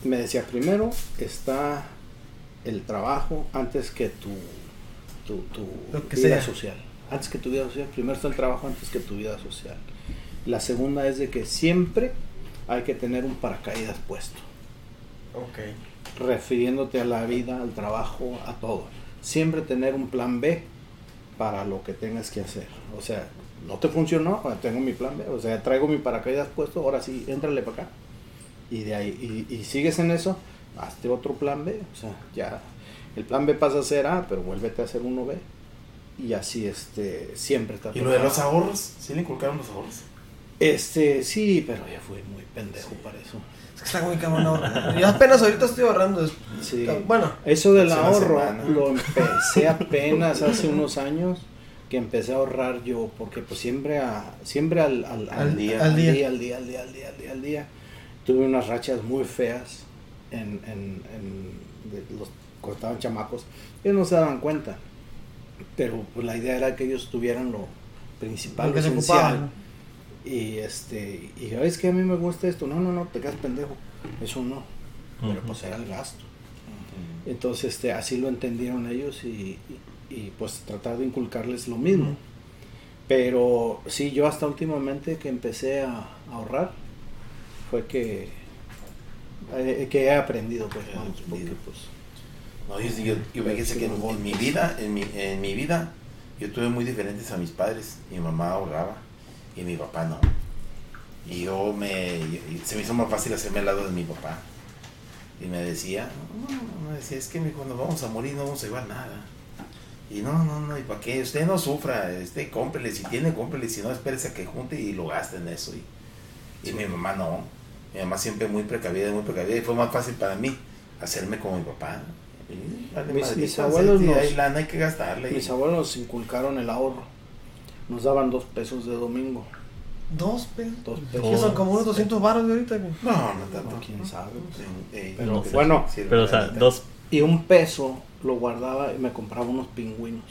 me decía, primero está el trabajo antes que tu, tu, tu Lo que vida sea. social. Antes que tu vida social. Primero está el trabajo antes que tu vida social. La segunda es de que siempre hay que tener un paracaídas puesto. Ok. refiriéndote a la vida, al trabajo, a todo. Siempre tener un plan B para lo que tengas que hacer. O sea, no te funcionó, tengo mi plan B. O sea, traigo mi paracaídas puesto, ahora sí, éntrale para acá. Y de ahí, y, y sigues en eso, hazte otro plan B. O sea, ya el plan B pasa a ser A, pero vuélvete a hacer uno B. Y así, este, siempre está ¿Y lo de los ahorros? ¿Sí le inculcaron los ahorros? Este, sí, pero ya fui muy pendejo para eso. Es que está muy cabrón ahorrar. Yo apenas ahorita estoy ahorrando. Sí. Bueno, Eso del ahorro semana. lo empecé apenas hace unos años que empecé a ahorrar yo porque pues siempre a siempre al, al, Al día, al día. al día al día al día al día al día tuve unas rachas muy feas en, en, en de los cuando estaban chamacos ellos no se daban cuenta pero pues la idea era que ellos tuvieran lo principal lo esencial ocupaba. Y este y es que a mí me gusta esto no no no te quedas pendejo eso no pero pues era el gasto. Entonces, este, así lo entendieron ellos y, y- y, pues tratar de inculcarles lo mismo. Pero sí, yo hasta últimamente que empecé a, a ahorrar, fue que, eh, que he aprendido, pues, He vamos, porque pues... No, yo, yo, yo fíjese que en, en mi vida, en mi, en mi vida, yo tuve muy diferentes a mis padres. Mi mamá ahorraba y mi papá no. Y yo me, y se me hizo más fácil hacerme al lado de mi papá. Y me decía, no, no, me decía, es que cuando vamos a morir no vamos a llevar nada. Y no, no, no, ¿y para qué? Usted no sufra, este, cómprele, si tiene, cómprele, si no, espérese a que junte y lo gaste en eso. Y, y mi mamá no. Mi mamá siempre muy precavida, muy precavida. Y fue más fácil para mí hacerme como mi papá. Y, vale, Mis- madre, mis abuelos nos- hay lana, hay que gastarle. Mis abuelos nos inculcaron el ahorro. Nos daban dos pesos de domingo. dos pesos. Dos Que pesos. son como unos 200 baros de ahorita. güey. No, no tanto. No, quién sabe. Sí, Pero no, bueno, sí, Pero, o sea, dos. Y un peso lo guardaba y me compraba unos pingüinos.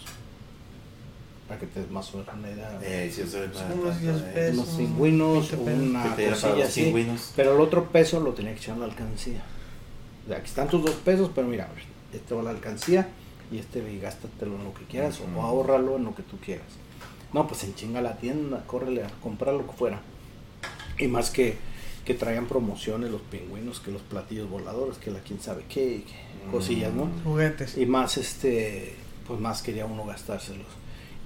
Para que te des más o menos una idea. Eh, sí, eso es unos tanto, 10 eh. pesos. unos pingüinos, 20 pesos. una cosilla así. pingüinos. Pero el otro peso lo tenía que echar en la alcancía. O sea, aquí están tus dos pesos, pero mira, este va a la alcancía y este gástatelo en lo que quieras o ahórralo en lo que tú quieras. No, pues en chinga la tienda, córrele a comprar lo que fuera. Y más que, que traían promociones los pingüinos, que los platillos voladores, que la quién sabe qué, que cosillas, ¿no? Juguetes. Y más este, pues más quería uno gastárselos.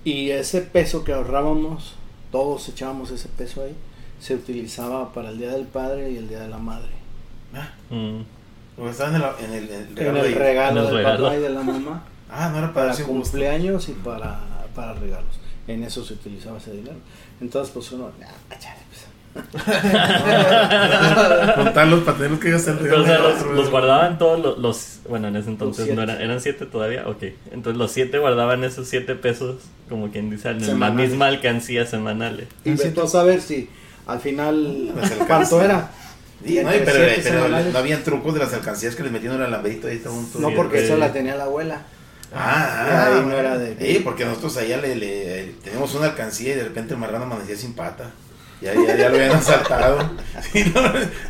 Y ese peso que ahorrábamos, todos echábamos ese peso ahí, se utilizaba para el Día del Padre y el Día de la Madre. Ah, mm, estaba en el, en el, en el En regalo el del regalo. papá y de la mamá, Ah, no era para para cumpleaños y para, para regalos. En eso se utilizaba ese dinero. Entonces, pues uno, "Ah, chale, pues". Contarlos para tener que gastar el o sea, los, los guardaban todos los, los- Bueno, en ese entonces no eran. ¿Eran siete todavía? Ok. Entonces los siete guardaban esos siete pesos, como quien dice, en la Semanales. misma alcancía semanal. Y a saber si al final. ¿cuánto era? Sí, no, pero, semanales. no habían trucos de las alcancías que les metían el alambrito ahí junto. No, porque esa la tenía la abuela. Ah, Y ah, ahí no era de- Sí, porque nosotros allá le, le- tenemos una alcancía y de repente el marrano amanecía sin pata. Ya, ya, ya lo habían asaltado. Sí, no,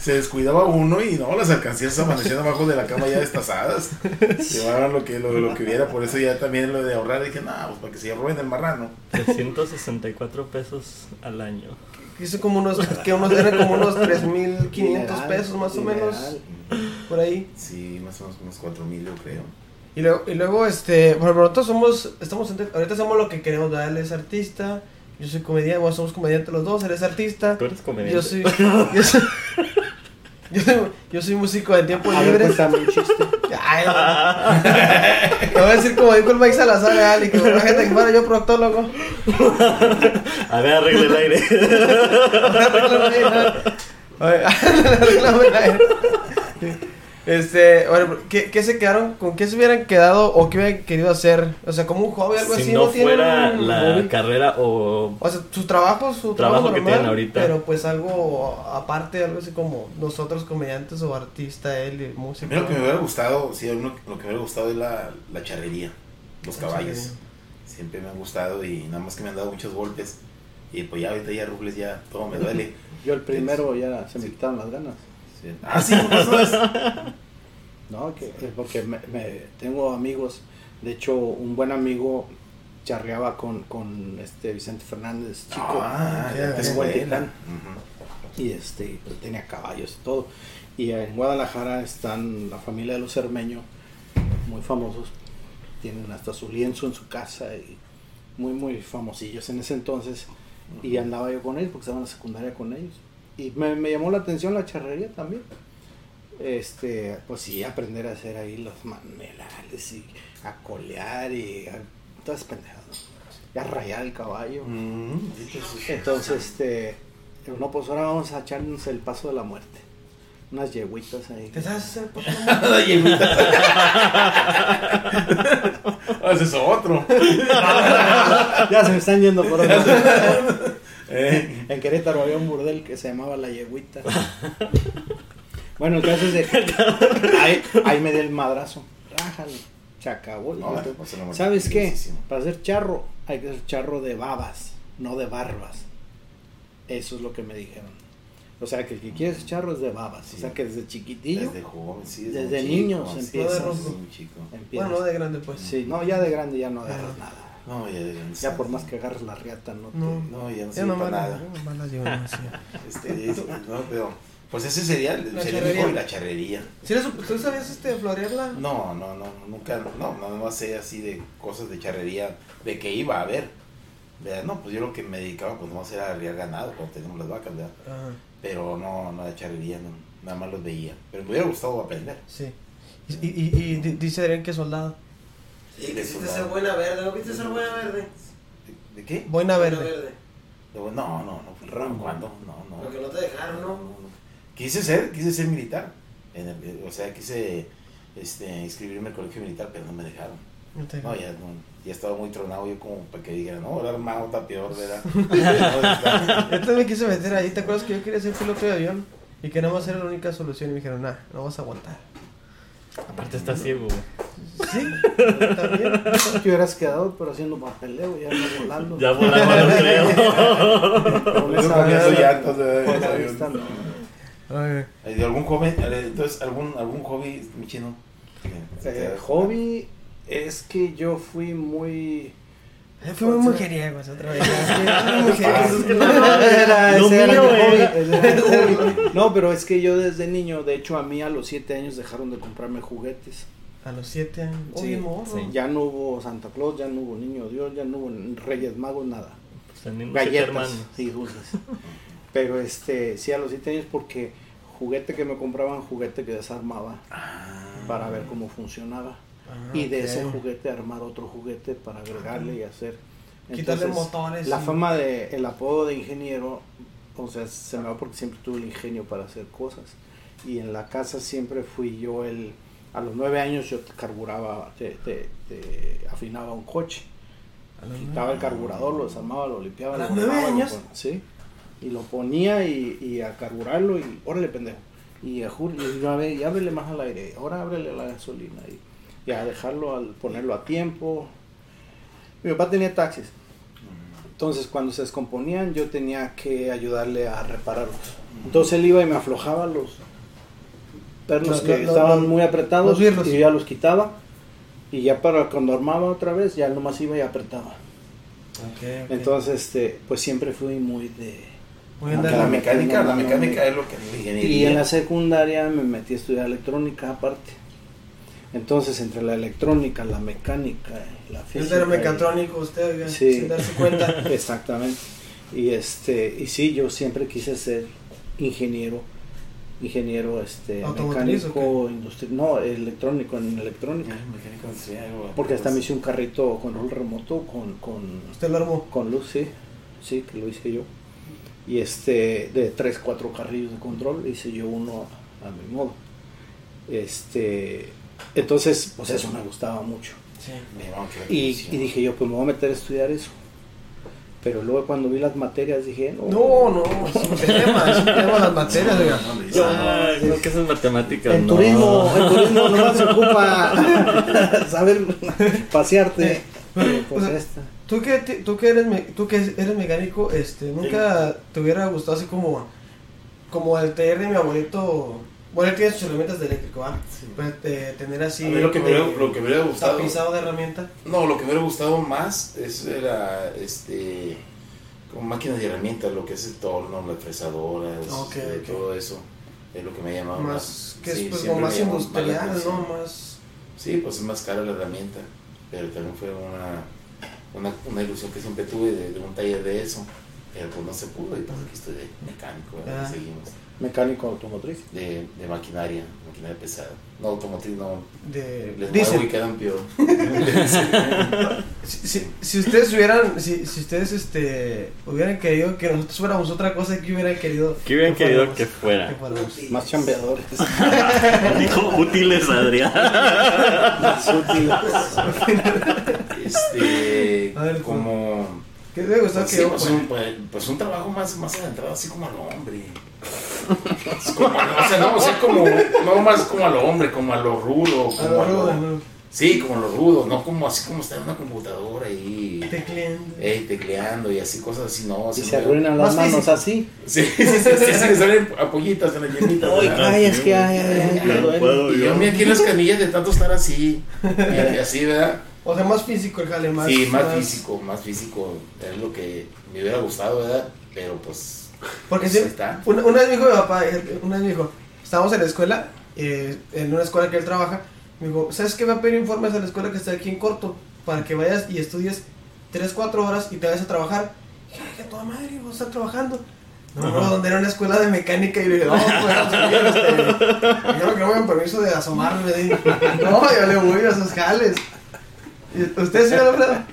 se descuidaba uno y no, las alcancías amanecían abajo de la cama ya destazadas. Llevaban lo que, lo, lo que hubiera, por eso ya también lo de ahorrar dije, no, pues para que se roben el marrano. 364 pesos al año. Hice como unos, que unos eran como unos 3.500 Dineral, pesos más o menos. Por ahí. Sí, más o menos unos cuatro mil yo creo. Y luego, y luego este, por nosotros somos, estamos, entre- ahorita hacemos lo que queremos, ¿verdad? Él es artista, yo soy comediante, bueno, somos comediantes los dos, él es artista, ¿Tú eres comediante? yo soy, yo soy, yo soy, yo soy músico de tiempo A ver, libre. cuéntame un chiste. Ay, no. Te voy a decir como dijo el Mike Salazar, Ali, que la gente que fuera yo proctólogo. A ver, arregle el aire. Arréglame el aire. Este, bueno, ¿qué, ¿qué se quedaron? ¿Con qué se hubieran quedado o qué hubieran querido hacer? O sea, como un hobby, algo si así. no tienen fuera un la hobby? carrera o... O sea, su trabajo, su Trabajo trabajo, que normal, tienen ahorita. Pero pues algo aparte, algo así como nosotros comediantes o artista, él y músico. A mí lo que me hubiera gustado, sí, a mí lo, que me hubiera gustado es la, la charrería. los caballos. sí. Siempre me han gustado y nada más que me han dado muchos golpes. Y pues ya ahorita ya Rubles ya todo me duele. Yo el primero ya se me quitaron las ganas. Ah. No, que, es porque me, me- tengo amigos. De hecho, un buen amigo charreaba con, con este Vicente Fernández, chico. Ah, ya Es. Ujú. y este pues, tenía caballos y todo y en Guadalajara están la familia de los Cermeño muy famosos tienen hasta su lienzo en su casa y muy muy famosillos en ese entonces y andaba yo con ellos porque estaba en la secundaria con ellos y me, me llamó la atención la charrería también este pues sí aprender a hacer ahí los manuelales y a colear y a todas pendejadas y a rayar el caballo Mm, entonces, este, pero no, pues ahora vamos a echarnos el paso de la muerte. Unas yegüitas ahí. ¿Te sabes hacer pues, La yemita. Ah, ese es otro. ya se me están yendo por otro. Eh, En Querétaro había un burdel que se llamaba La Yegüita. Bueno, el caso es de que ahí, ahí me di el madrazo. Rájale. Se acabó. No, pues, ¿Sabes qué? Para hacer charro hay que hacer charro de babas, no de barbas. Eso es lo que me dijeron. O sea, que el que quiere ser charro es de babas. Sí. O sea, que desde chiquitillo Desde joven, sí. Desde desde muy chico. empiezas. Bueno, no de grande pues. Sí, no, ya de grande ya no agarras nada. No, ya, ya, Ya por más que agarres la riata, no te... No. No, ya no sirve no para nada. no malas llevo demasiado. Este, es- no, pero, pues ese sería, La sería charrería. hobby, la charrería. ¿Sí eres- ¿Tú sabías este, florearla? No, no, no, nunca, no, nada más sé así de cosas de charrería, de que iba a ver. ¿verdad? No, pues yo lo que me dedicaba, pues nomás era arriar ganado cuando teníamos las vacas, ¿verdad? Ajá, Pero no, no de charrería, no, nada más los veía. Pero me hubiera gustado aprender. sí. Y, y, y, y di- dice Adrián que soldado. Sí, quisiste ser buena verde, ¿no viste ser buena verde? ¿De, de qué? Buena verde. De- no, no, no, fui Rambo. ¿Cuándo? No, no. Porque no te dejaron, No, ¿no? no, no. Quise ser, quise ser militar. En el- o sea, quise este, inscribirme al colegio militar, pero no me dejaron. No te- No, ya, no, ya estaba muy tronado yo como para que digan, no, ahora armado está peor, ¿verdad? No, Yo también me quise meter ahí. ¿Te acuerdas que yo quería ser piloto de avión? Y que nada más era la única solución. Y me dijeron, nah, no vas a aguantar. Aparte está ciego, güey. Sí, también. Te hubieras quedado, pero haciendo papeleo, ya no volando. Ya volaba, no creo. Con esa ¿De algún joven? eh, Entonces, ¿algún, algún hobby, mi chino? te Eh, hobby es que yo fui muy... Fui muy mujeriegos otra vez. No, pero es que yo desde niño, de hecho a mí a los 7 años dejaron de comprarme juguetes. A los siete años. Sí. Ya no hubo Santa Claus, ya no hubo Niño Dios, ya no hubo Reyes Magos, nada. Pues galletas y dulces. Pero este, sí a los 7 años porque juguete que me compraban, juguete que desarmaba Ah. para ver cómo funcionaba. Ah, y de ok. ese juguete armar otro juguete para agregarle y hacer. Entonces, motores. La y- fama de el apodo de ingeniero, o sea, se me va porque siempre tuve el ingenio para hacer cosas. Y en la casa siempre fui yo el, a los nueve años yo te carburaba, te, te- te afinaba un coche. Quitaba el carburador, lo desarmaba, lo limpiaba. ¿A lo los nueve lo años? pon- sí. Y lo ponía y, y a carburarlo y órale pendejo. Y a Julio, y, a ver, y ábrele más al aire, ahora ábrele la gasolina. Y, y a dejarlo, al ponerlo a tiempo. Mi papá tenía taxis. Entonces cuando se descomponían yo tenía que ayudarle a repararlos. Entonces él iba y me aflojaba los pernos que estaban muy apretados y yo ya los quitaba. Y ya para cuando armaba otra vez, ya nomás iba y apretaba. Entonces, este, pues siempre fui muy de... Muy andar- La mecánica, la mecánica es lo que. Y en la secundaria me metí a estudiar electrónica aparte. Entonces, entre la electrónica, la mecánica, y la física... Usted era mecatrónico, usted, oiga, Sí. sin darse cuenta. Exactamente. Y este, y sí, yo siempre quise ser ingeniero, ingeniero este ¿Automotriz mecánico, industrial, no, electrónico en electrónica. Ah, mecánico industrial. Porque hasta me hice un carrito con rol remoto con, con, Usted lo armó. con luz, sí, sí, que lo hice yo. Y este, de tres, cuatro carrillos de control, hice yo uno a, a mi modo. Este, entonces, pues eso me gustaba mucho. Sí. me Y, dije yo, pues me voy a meter a estudiar eso. Pero luego cuando vi las materias dije, no, No, no, es un tema, es un tema las materias, oiga. Ah, no, que esas matemáticas. En no. turismo, en turismo nomás se ocupa saber pasearte. Pero, pues O sea, esta. Tú que, tú que eres, tú que eres mecánico, este, nunca te hubiera gustado así como, como el taller de mi abuelito. Bueno, él tiene sus herramientas de eléctrico, ¿ah? Pues, eh, tener así. A mí lo que me hubiera- lo que me hubiera gustado- Tapizado de herramienta. No, lo que me hubiera gustado más es era este como máquinas y herramientas, lo que es el torno, las fresadoras, Ok, eh, ok. todo eso es lo que me ha llamado más. Más, que es Sí, pues, como más la industrial. ¿no? Más. Sí, pues es más cara la herramienta, pero también fue una, una, una ilusión que siempre tuve de, de un taller de eso, pero pues no se pudo y pues aquí estoy de mecánico, ¿verdad? Ah. seguimos, Mecánico automotriz. de, de maquinaria, maquinaria pesada, no automotriz, no, De. les y quedan peor. si, si, si ustedes hubieran, si, si ustedes este, hubieran querido que nosotros fuéramos otra cosa, ¿qué hubieran querido? ¿Qué hubieran querido fuéramos? que fuera? Que fuéramos? Más chambeadores. Dijo útiles, Adrián. más útiles. este, A ver, como... ¿Qué me gustó Pues, que sí, yo pues, un, pues, pues un trabajo más, más adentrado, así como al hombre. Es como, o sea, no, o sea, como, no más como al hombre, como a lo rudo. Como A lo a lo- rudo, ¿no? Sí, como a lo rudo, no como así como estar en una computadora y Tecleando. ey, tecleando y así, cosas así, no. Y se se arruinan las manos físico. así. Sí, sí, sí, sí, sí, le salen apoyitas en la yemita. Ay, ¿verdad? ay, es que ay, ay, ay, me No duele. puedo Y yo yo. me aquí en las canillas de O sea, más físico el jale, más. sí, más físico, más físico, es lo que me hubiera gustado, ¿verdad? Pero pues, Porque pues, sí, está. una, una vez me dijo mi papá, una vez me dijo, estábamos en la escuela, eh, en una escuela que él trabaja, me dijo, ¿sabes qué? Voy a pedir informes a la escuela que está aquí en corto, para que vayas y estudies 3, 4 horas y te vayas a trabajar. Y dije, "Ay, que toda madre, voy a estar trabajando. No, no, donde era una escuela de mecánica y le dije, no, pues, no este, yo no permiso de asomarme. No, yo le voy a esos jales. ¿Y ¿Usted, señor Alfredo?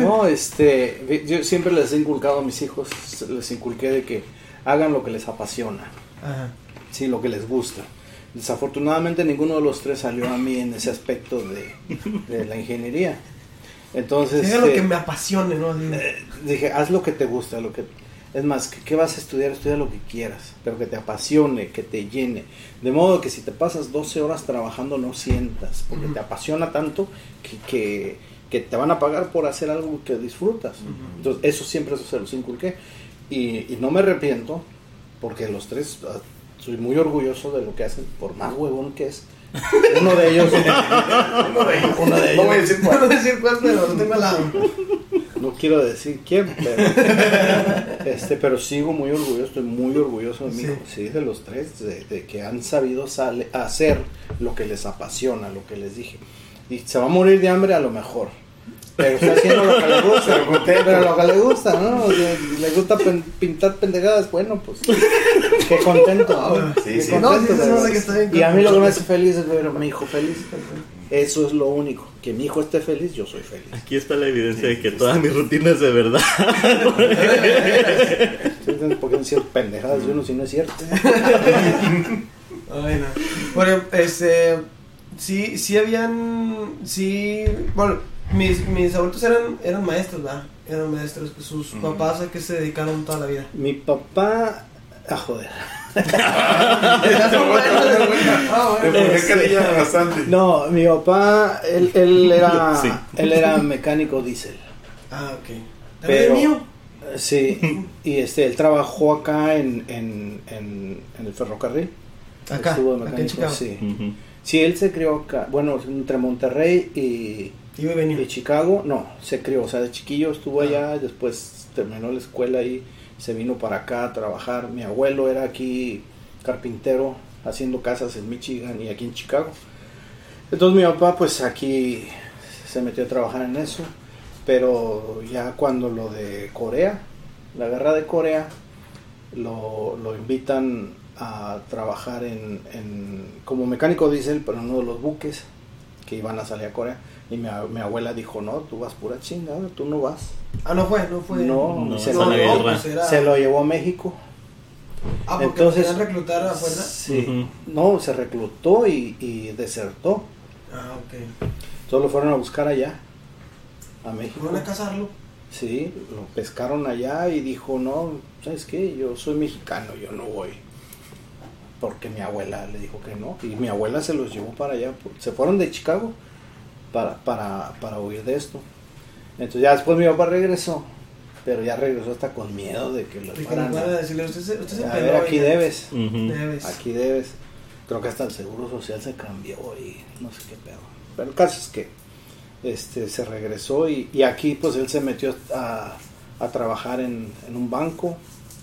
No, este, yo siempre les he inculcado a mis hijos, les inculqué de que hagan lo que les apasiona, Ajá. sí, lo que les gusta. Desafortunadamente ninguno de los tres salió a mí en ese aspecto de, de la ingeniería. Entonces Diga lo eh, que me apasione, ¿no? Así. dije, haz lo que te gusta, lo que es más, ¿qué, qué vas a estudiar? Estudia lo que quieras, pero que te apasione, que te llene. De modo que si te pasas 12 horas trabajando no sientas, porque te apasiona tanto que, que, que te van a pagar por hacer algo que disfrutas. Entonces, eso siempre eso se los inculqué. Y, y no me arrepiento, porque los tres, ah, soy muy orgulloso de lo que hacen, por más huevón que es. Uno de ellos, Uno de ellos. Uno de No voy a ellos. No voy a decir cuál, pero lo tengo lado. No quiero decir quién, pero, este, pero sigo muy orgulloso, estoy muy orgulloso de mi Sí. hijo, sí, de los tres, de, de que han sabido sale, hacer lo que les apasiona, lo que les dije. Y se va a morir de hambre a lo mejor. Pero está haciendo lo que le gusta. Pero lo que le gusta, ¿no? O sea, le gusta pen- pintar pendejadas, bueno, pues. Qué contento. Sí, qué sí. contento, No, sí, sí, de no, verdad. que está bien Y a mí lo que me hace feliz es ver a mi hijo feliz. Eso es lo único. Que mi hijo esté feliz, yo soy feliz. Aquí está la evidencia de que toda mi rutina es de verdad. ¿Por qué decir pendejadas de uno si no es cierto? Bueno, este. Sí, sí habían. Sí. Bueno, mis, mis abuelitos eran, eran maestros, ¿verdad? Eran maestros. Sus Ujú. papás a que se dedicaron toda la vida. Mi papá. Ah, joder. Ah, Te bueno. ponía carilla bastante. No, mi papá, él, él era. Sí. Él era mecánico diésel. Ah, ok. ¿También Pero- el mío? Sí. Y este, él trabajó acá en, en, en, en el ferrocarril. Acá. Estuvo de Acá en mecánico, Chicago. sí. Sí, él se crió acá. Bueno, entre Monterrey y, y venía. de Chicago, no, se crió, o sea, de chiquillo estuvo allá, después terminó la escuela y se vino para acá a trabajar. Mi abuelo era aquí carpintero, haciendo casas en Michigan y aquí en Chicago. Entonces mi papá pues aquí se metió a trabajar en eso, pero ya cuando lo de Corea, la guerra de Corea, lo, lo invitan a trabajar en, en- como mecánico diésel, pero en uno de los buques que iban a salir a Corea. Y mi, abuela dijo, no, tú vas pura chingada, tú no vas. Ah, no fue, no fue. No, No, se, lo, llevó, pues era- se lo llevó a México. Ah, porque Entonces- reclutar a fuerza. Sí, no, se reclutó y, y desertó. Ah, ok. Entonces lo fueron a buscar allá, a México. ¿Fueron a casarlo? Sí, lo pescaron allá y dijo, no, ¿sabes qué? Yo soy mexicano, yo no voy. Porque mi abuela le dijo que no. Y mi abuela se los llevó para allá. Se fueron de Chicago para, para, para huir de esto. Entonces ya después mi papá regresó. Pero ya regresó hasta con miedo de que lo fueran a... decirle, usted se, usted se A ver, aquí debes. Ujú. Debes. Aquí debes. Creo que hasta el seguro social se cambió y no sé qué pedo. Pero el caso es que este, se regresó y, y aquí pues él se metió a, a trabajar en, en un banco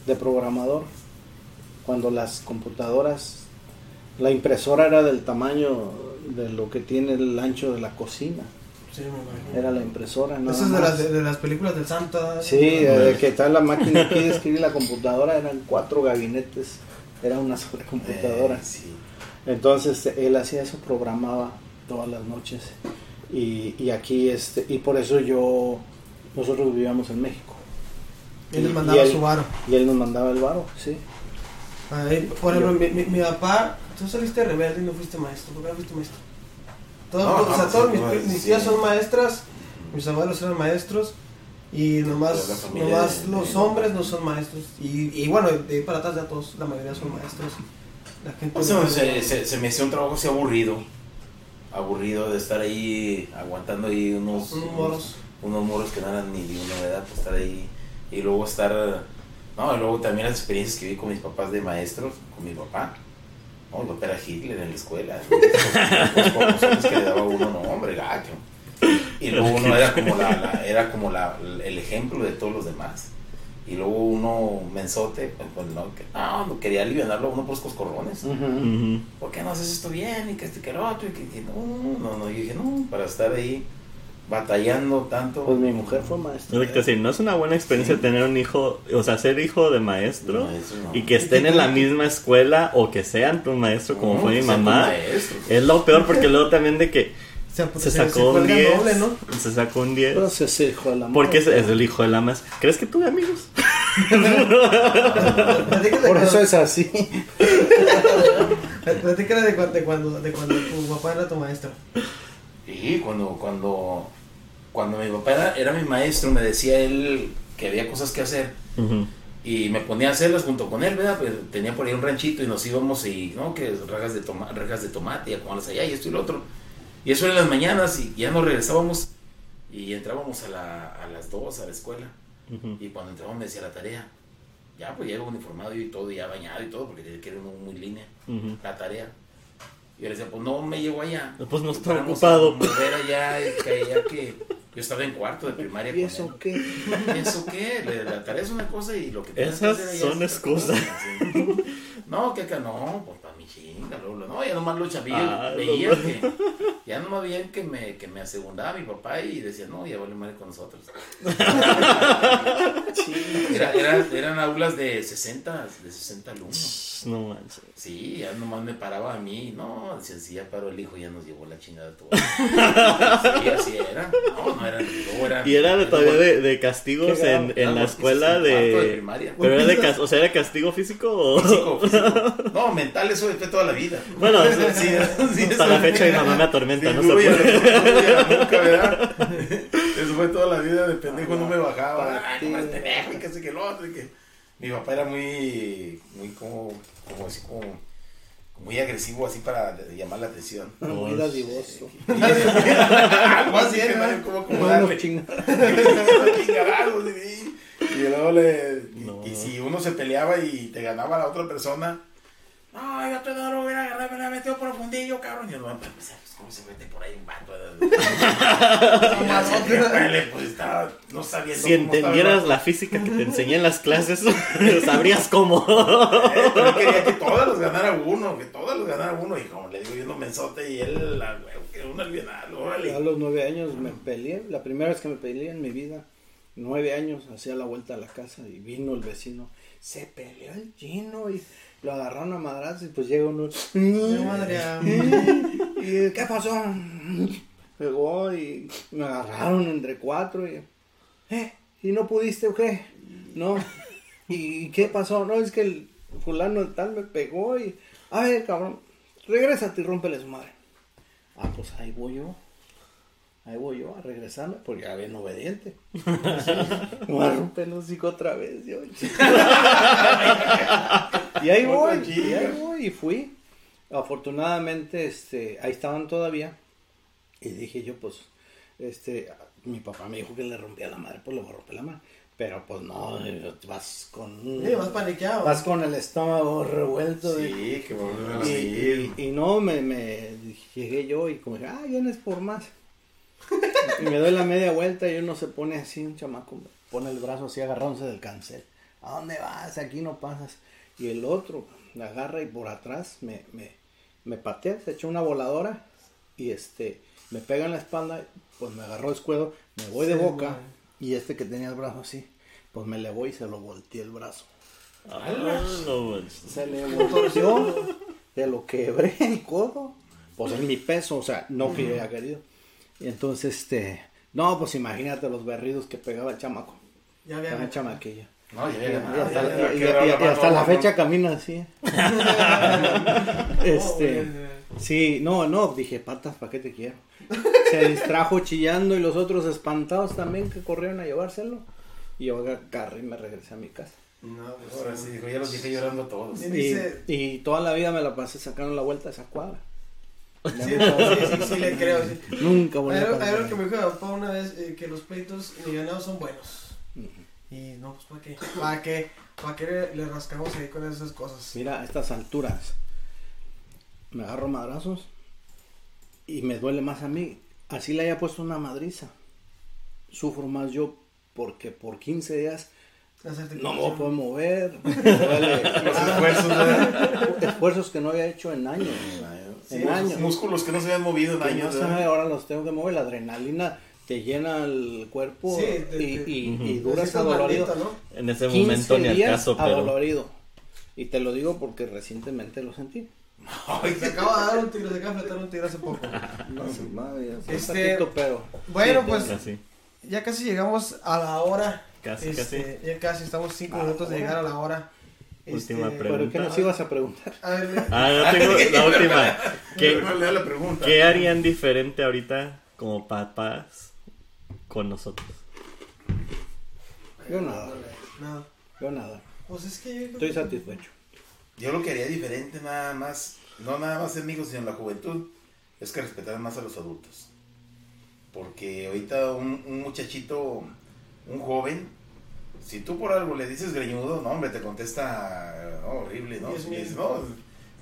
de programador. Cuando las computadoras, la impresora era del tamaño de lo que tiene el ancho de la cocina. Sí. Era la impresora. nada Esas de más. las, de, de las películas del Santa. Sí, de que está la máquina aquí de escribir la computadora, eran cuatro gabinetes, era una sola computadora. Eh, sí. Entonces él hacía eso, programaba todas las noches. Y, y aquí, este, y por eso yo, nosotros vivíamos en México. Y les Y- mandaba y él- su varo. Y él nos mandaba el varo, sí. Ahí, por ejemplo, mi, mi, mi papá, tú saliste rebelde y no fuiste maestro. ¿Por qué no fuiste maestro? Todos, No, o sea, no, todos sí, mis, sí. tías son maestras, mis abuelos eran maestros. Y nomás, nomás de- los de- hombres no son maestros. Y, y bueno, de ahí para atrás ya todos, la mayoría son maestros. La gente O sea, se, se, se me hacía un trabajo así aburrido. Aburrido de estar ahí aguantando ahí unos, Unos moros. unos moros que no eran ni de una edad, pues estar ahí y luego estar. No, y luego también las experiencias que vi con mis papás de maestros, con mi papá. No, papá era Hitler en la escuela. Los cocosones que le daba uno, no, hombre, gacho. Y luego uno era como, la, la- era como la, el ejemplo de todos los demás. Y luego uno mensote, pues, pues, no, que, no, no quería aliviarlo a uno por los coscorrones. Ujú. ¿por qué no haces esto bien? Y que este que lo otro, y que, que no, no, no, yo dije, no, para estar ahí batallando tanto. Pues mi mujer fue maestra. Es decía, no es una buena experiencia Sí. tener un hijo, o sea, ser hijo de maestro no. y que estén en la misma escuela o que sean tu maestro como No, fue mi sean mamá. Es lo peor porque luego también de que Se, se sacó un cuelga 10, doble, ¿no? se sacó un 10. Pero se se hijo de la Porque es, el hijo de la más. ¿Crees que tuve amigos? Por eso es así. platícale de, de cuando, de cuando tu papá era tu maestro. Sí, cuando, cuando, cuando mi papá era, era mi maestro, me decía él que había cosas que hacer. Y me ponía a hacerlas junto con él, ¿verdad? Pues tenía por ahí un ranchito y nos íbamos y, ¿no? Que regas de, toma, regas de tomate y acomodarlas allá y esto y lo otro. Y eso era en las mañanas y ya nos regresábamos y entrábamos a, la, a las dos a la escuela. Y cuando entramos me decía la tarea. Ya, pues ya era uniformado y todo, ya bañado y todo, porque tenía que muy línea. La tarea. Y le decía, pues no me llevo allá. Pues no estoy Vamos ocupado. a mover allá, y que ya que yo estaba en cuarto de primaria. ¿Y con eso él. qué? ¿Y eso qué? Le- La tarea es una cosa y lo que tienes que Esas hacer allá son excusas. No, que acá no, pues para mi chinga, no, ya nomás lo chavillos Ah, veían no. que, ya nomás veían que me, que me asegundaba mi papá y decían, no, ya vale madre con nosotros. Era, era- eran aulas de 60, de 60 alumnos. No manches. Sí, ya nomás me paraba a mí, no, decían, si ya paró el hijo, ya nos llevó la chingada todo. sí, así era. No, Y era de, todavía de, de castigos en, en la escuela de de... primaria. Pero era de cas- o sea, era castigo físico o... Físico, físico. No, mental, eso fue toda la vida. Bueno, Sí, sí, hasta la fecha mi mamá me atormenta, Sí, no se puede. duro y a la nuca, ¿verdad? Eso fue toda la vida de pendejo, no me bajaba. Ay, no más pendejo, y que sé que el otro. y que... Mi papá era muy, muy como, como así, como, muy agresivo, así para llamar la atención. Muy dadivoso. Algo así, como, como darle. y, luego le. y- si uno se peleaba y te ganaba la otra persona. No, yo te no lo hubiera agarrado, me la metió por fundillo, cabrón. Y no, pues, pues, ¿cómo se mete por ahí un vato? Vale, pues estaba, no sabía Si entendieras la física que te enseñé en las clases, sabrías cómo. Eh, pero quería que todas los ganara uno, que todas los ganara uno. Y como le digo, yo no mensote y él, la huevo, que uno alienado, A órale. los nueve años me peleé, la primera vez que me peleé en mi vida, nueve años, hacía la vuelta a la casa y vino el vecino, se peleó el chino y lo agarraron a madrazos y pues llega uno, madre. ¿y qué pasó? Pegó y me agarraron entre cuatro y, ¿eh? ¿Y no pudiste o qué? No. ¿Y qué pasó? No, es que el fulano tal me pegó y, a ver, cabrón, regrésate y rómpele su madre. Ah, pues ahí voy yo. Ahí voy yo a regresarme porque ya bien obediente. Me romper el hocico otra vez. Yo. y ahí voy, y ahí voy, y fui. Afortunadamente, este, ahí estaban todavía. Y dije yo, pues, este, mi papá me dijo que le rompía la madre, pues le voy a romper la madre. Pero pues no, vas con... Sí, vas paniqueado. Vas con el estómago revuelto. de- Sí, que a y, y- y no, me, me llegué yo y como dije, ah, vienes por más. y me doy la media vuelta y uno se pone así, un chamaco, pone el brazo así agarrándose del cancel. ¿A dónde vas? Aquí no pasas. Y el otro me agarra y por atrás me, me, me patea, se echó una voladora y este me pega en la espalda, pues me agarró el escudo, me voy de boca güey. y este que tenía el brazo así, pues me le voy y se lo volteé el brazo. Ah, no. Se le volteó, se lo quebré el codo, pues es mi peso, o sea, no que yo haya querido. Y entonces, este, no, pues imagínate los berridos que pegaba el chamaco, Ya había la chamaquilla. No, ya ya la- había y- quebrado y- la y hasta la fecha camina así. este, sí, no, no, dije, patas, ¿para qué te quiero? Se distrajo chillando y los otros espantados también que corrieron a llevárselo. Y yo agarré y me regresé a mi casa. No, pues, Ahora sí, dijo, ya los dije llorando todos. Y, Dice- y toda la vida me la pasé sacando la vuelta a esa cuadra. Sí, sí, sí, sí, le creo. sí. Nunca volví a hay algo que me dijo mi papá una vez, eh, que los pleitos ni ganados son buenos. Y no, pues ¿para qué? ¿Para qué? ¿Para qué le, le rascamos ahí con esas cosas? Mira, a estas alturas me agarro madrazos y me duele más a mí. Así le haya puesto una madriza. Sufro más yo porque por 15 días no me poder mover. Los esfuerzos. Esfuerzos que no había hecho en años. Sí, En años. músculos que no se habían movido en Que años. ahora los tengo que mover. La adrenalina te llena el cuerpo Sí, te- y, te- y- duras adolorido. maldito, ¿no? En ese 15 momento ni al caso, pero. adolorido. Y te lo digo porque recientemente lo sentí. Ay, Se acaba de dar un tigre, se acaba de fletar un tigre hace poco. No sé, madre, fue Este- tantito, pero Bueno, Sí, pues Casi. ya casi llegamos a la hora. Casi, Este, Ya casi, estamos cinco ¿A la minutos de llegar a la hora. Última Este, pregunta. ¿pero qué nos ibas a preguntar? A ver, Ah, no tengo la última. ¿Qué, ¿Cuál era la pregunta? ¿Qué harían diferente ahorita como papás con nosotros? Yo nada, nada. yo nada. Pues es que yo Estoy que- satisfecho. Yo lo que haría diferente nada más, no nada más en amigos, sino en la juventud, es que respetaran más a los adultos. Porque ahorita un, un muchachito, un joven, si tú por algo le dices greñudo, no hombre, te contesta no, horrible, ¿no? Le dices, no,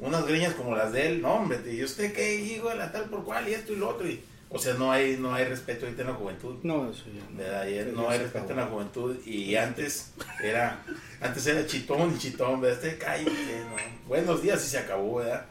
unas greñas como las de él, no hombre, ¿y usted qué hijo de la tal por cual? Y esto y lo otro. Y, o sea, no hay, no hay respeto ahorita en la juventud. No, eso ya no. Eso no hay respeto acabó. en la juventud y antes era antes era chitón y chitón, ¿verdad? Este cállate, ¿no? Buenos días y se acabó, ¿verdad?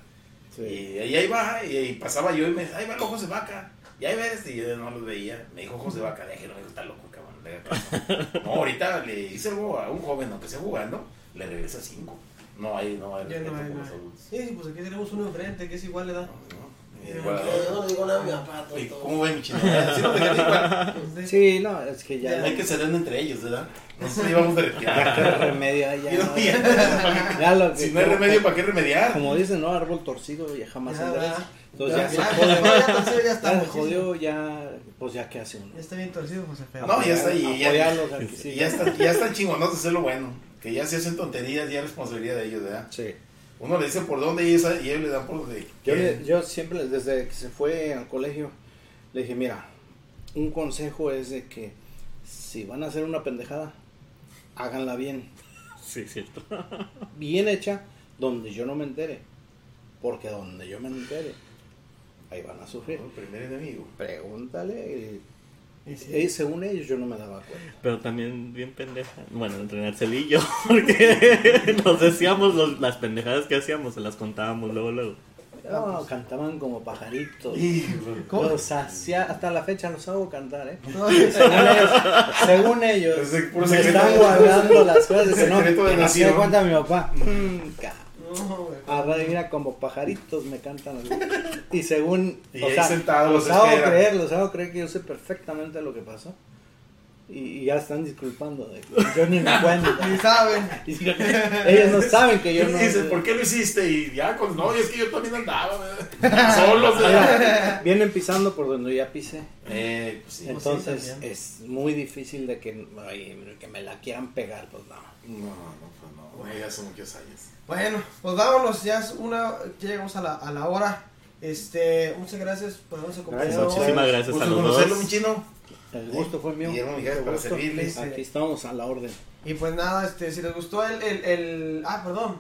Sí. Y, y ahí va, y, y pasaba yo y me decía, ahí va el ojos de vaca, y ahí ves, y yo no los veía, me dijo ojos de vaca, déjelo, me dijo, está loco, cabrón, le haga caso". No, ahorita le hice algo a un joven, aunque sea jugando, le regresa cinco. No hay, no hay Ya respeto no hay, por no los hay. adultos. Sí, sí, pues aquí tenemos uno enfrente que es igual le da. No, Yo no digo nada a mi papá. ¿y tonto. ¿Cómo ven mi chino? Sí, no, fíjate, igual. Sí, no, es que ya, Ya. Hay que ceder entre ellos, ¿verdad? Nosotros íbamos de ya que remedio ya, Y no, no, ya. ya lo que- Si no hay remedio, ¿para qué remediar? Como dicen, no, árbol torcido ya jamás Ya. ¿verdad? Entonces Ya, ya, se ya, jode. ya, ya, entonces ya Ya está se jodió, ya, pues ya qué hace uno. Ya está bien torcido, José Feo. No, ya está ahí, ya- ya están, ya están chingonos de hacer lo bueno. Que ya se hacen tonterías, ya es responsabilidad de ellos, ¿verdad? Sí. Uno le dice por dónde y, esa- y ellos le dan por donde. Yo, yo siempre, desde que se fue al colegio, le dije, mira, un consejo es de que si van a hacer una pendejada, háganla bien. Sí, cierto. Bien hecha, donde yo no me entere. Porque donde yo me entere, ahí van a sufrir. El primer enemigo. Pregúntale. Y sí. Y según ellos, yo no me daba cuenta. Pero también bien pendeja. Bueno, entre Narcel y yo, porque nos decíamos los- las pendejadas que hacíamos, se las contábamos luego, luego. No, cantaban como pajaritos. ¿Cómo? Los hacía, hasta la fecha los hago cantar, ¿eh? No, Según ellos, según ellos me están guardando las cosas. Dice, no, me cuenta mi papá. Ca- no, güey. A ver, mira, como pajaritos me cantan. así. Y según, Y o sea, sentados los los hago creer, los hago creer que yo sé perfectamente lo que pasó. y ya están disculpando. de Yo ni me cuento. Ni saben. Y Ellos no saben que yo no. Dices, ¿por qué lo hiciste? Y ya con no, es que yo también andaba. Solos, vienen pisando por donde ya pisé. Eh, pues sí. Entonces también. es muy difícil de que, ay, que me la quieran pegar, pues no. No, no, pues no, güey, ya son muchos años. Bueno, pues vámonos, ya es una, ya llegamos a la, a la hora. Este, muchas gracias por habernos acompañado. Gracias, Muchísimas gracias a los conocerlo, dos. mi chino. El gusto fue mío. Guillermo Mucho para servirles. Aquí estamos a la orden. Y pues nada, este, si les gustó el, el, el... ah, perdón,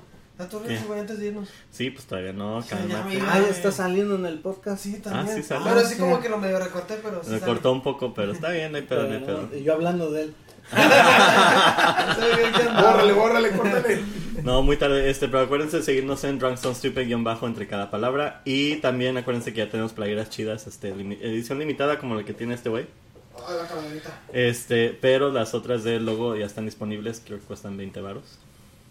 ¿Qué? güey, antes de irnos. Sí, pues todavía no, me- Ah, ya está saliendo en el podcast. Sí, también. sí sale. Pero así Sí. como que lo medio recorté, pero sí Me sale. cortó un poco, pero está bien, no hay pedo, no hay pedo. yo hablando de él. Bórrale, bórrale, córtale. No, muy tarde, este, pero acuérdense de seguirnos en Drunkstone Stupid guion bajo entre cada palabra. Y también acuérdense que ya tenemos playeras chidas, este, limi- edición limitada como la que tiene este güey. Ay, la. Este, pero las otras del logo ya están disponibles, creo que cuestan 20 varos.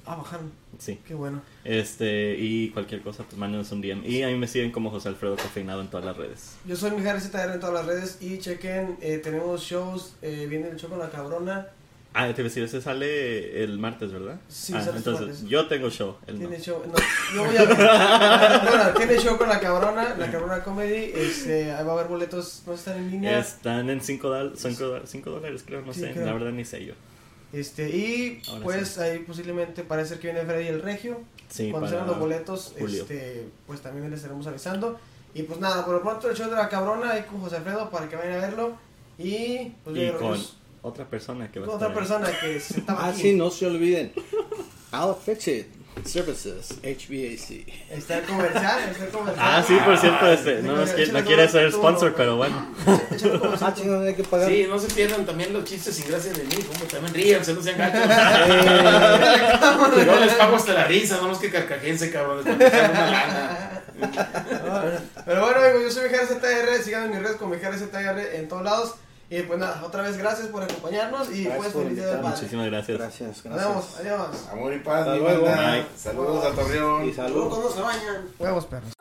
Ah, bajaron. Sí. Qué bueno. Este, y cualquier cosa, pues mándenos un DM. Y a mí me siguen como José Alfredo Cafeinado en todas las redes. Yo soy Mijares ZR en todas las redes y chequen, eh, tenemos shows, eh, viene el show con la cabrona, Ah, te decir, ese sale el martes, ¿verdad? Sí, ah, sale este entonces martes. yo tengo show, él no. tiene show, no, yo voy a bueno, tiene show con la cabrona, la cabrona comedy, este, ahí va a haber boletos, no están en línea, Están en 5 dólares, creo, no Sí, sé, creo. la verdad ni sé yo. este, y Ahora pues ahí posiblemente parece que viene Freddy el Regio, Sí, cuando salgan los boletos, julio. este, pues también les estaremos avisando, y pues nada, por lo pronto el show de la cabrona ahí con José Alfredo para que vayan a verlo, y pues yo Y que con otra persona que va a con estar otra persona que se estaba Ah, aquí. sí, no se olviden. I'll fix it. Services, HVAC. Está el comercial, está el comercial. Ah, sí, por cierto, este, no, es échale que, no quiere ser sponsor, pero bueno. Ah, chingón, hay que pagar. Sí, no se pierdan también los chistes sin gracia de mí, como también ríanse, no sean gachos. Yo les pago hasta la risa, no más que carcajense, cabrones, para que echan una lana. Pero bueno, amigos, yo soy Mijares ZR, síganme en mis redes como Mijares ZR en todos lados. Y pues nada, otra vez gracias por acompañarnos y Gracias pues por feliz día del padre. Muchísimas gracias. Gracias, Nos vemos, gracias. adiós. Amor y paz, Hasta mi luego. banda. Bye. Saludos a Torreón. Y salud. ¿Cómo se bañan? Huevos, perros.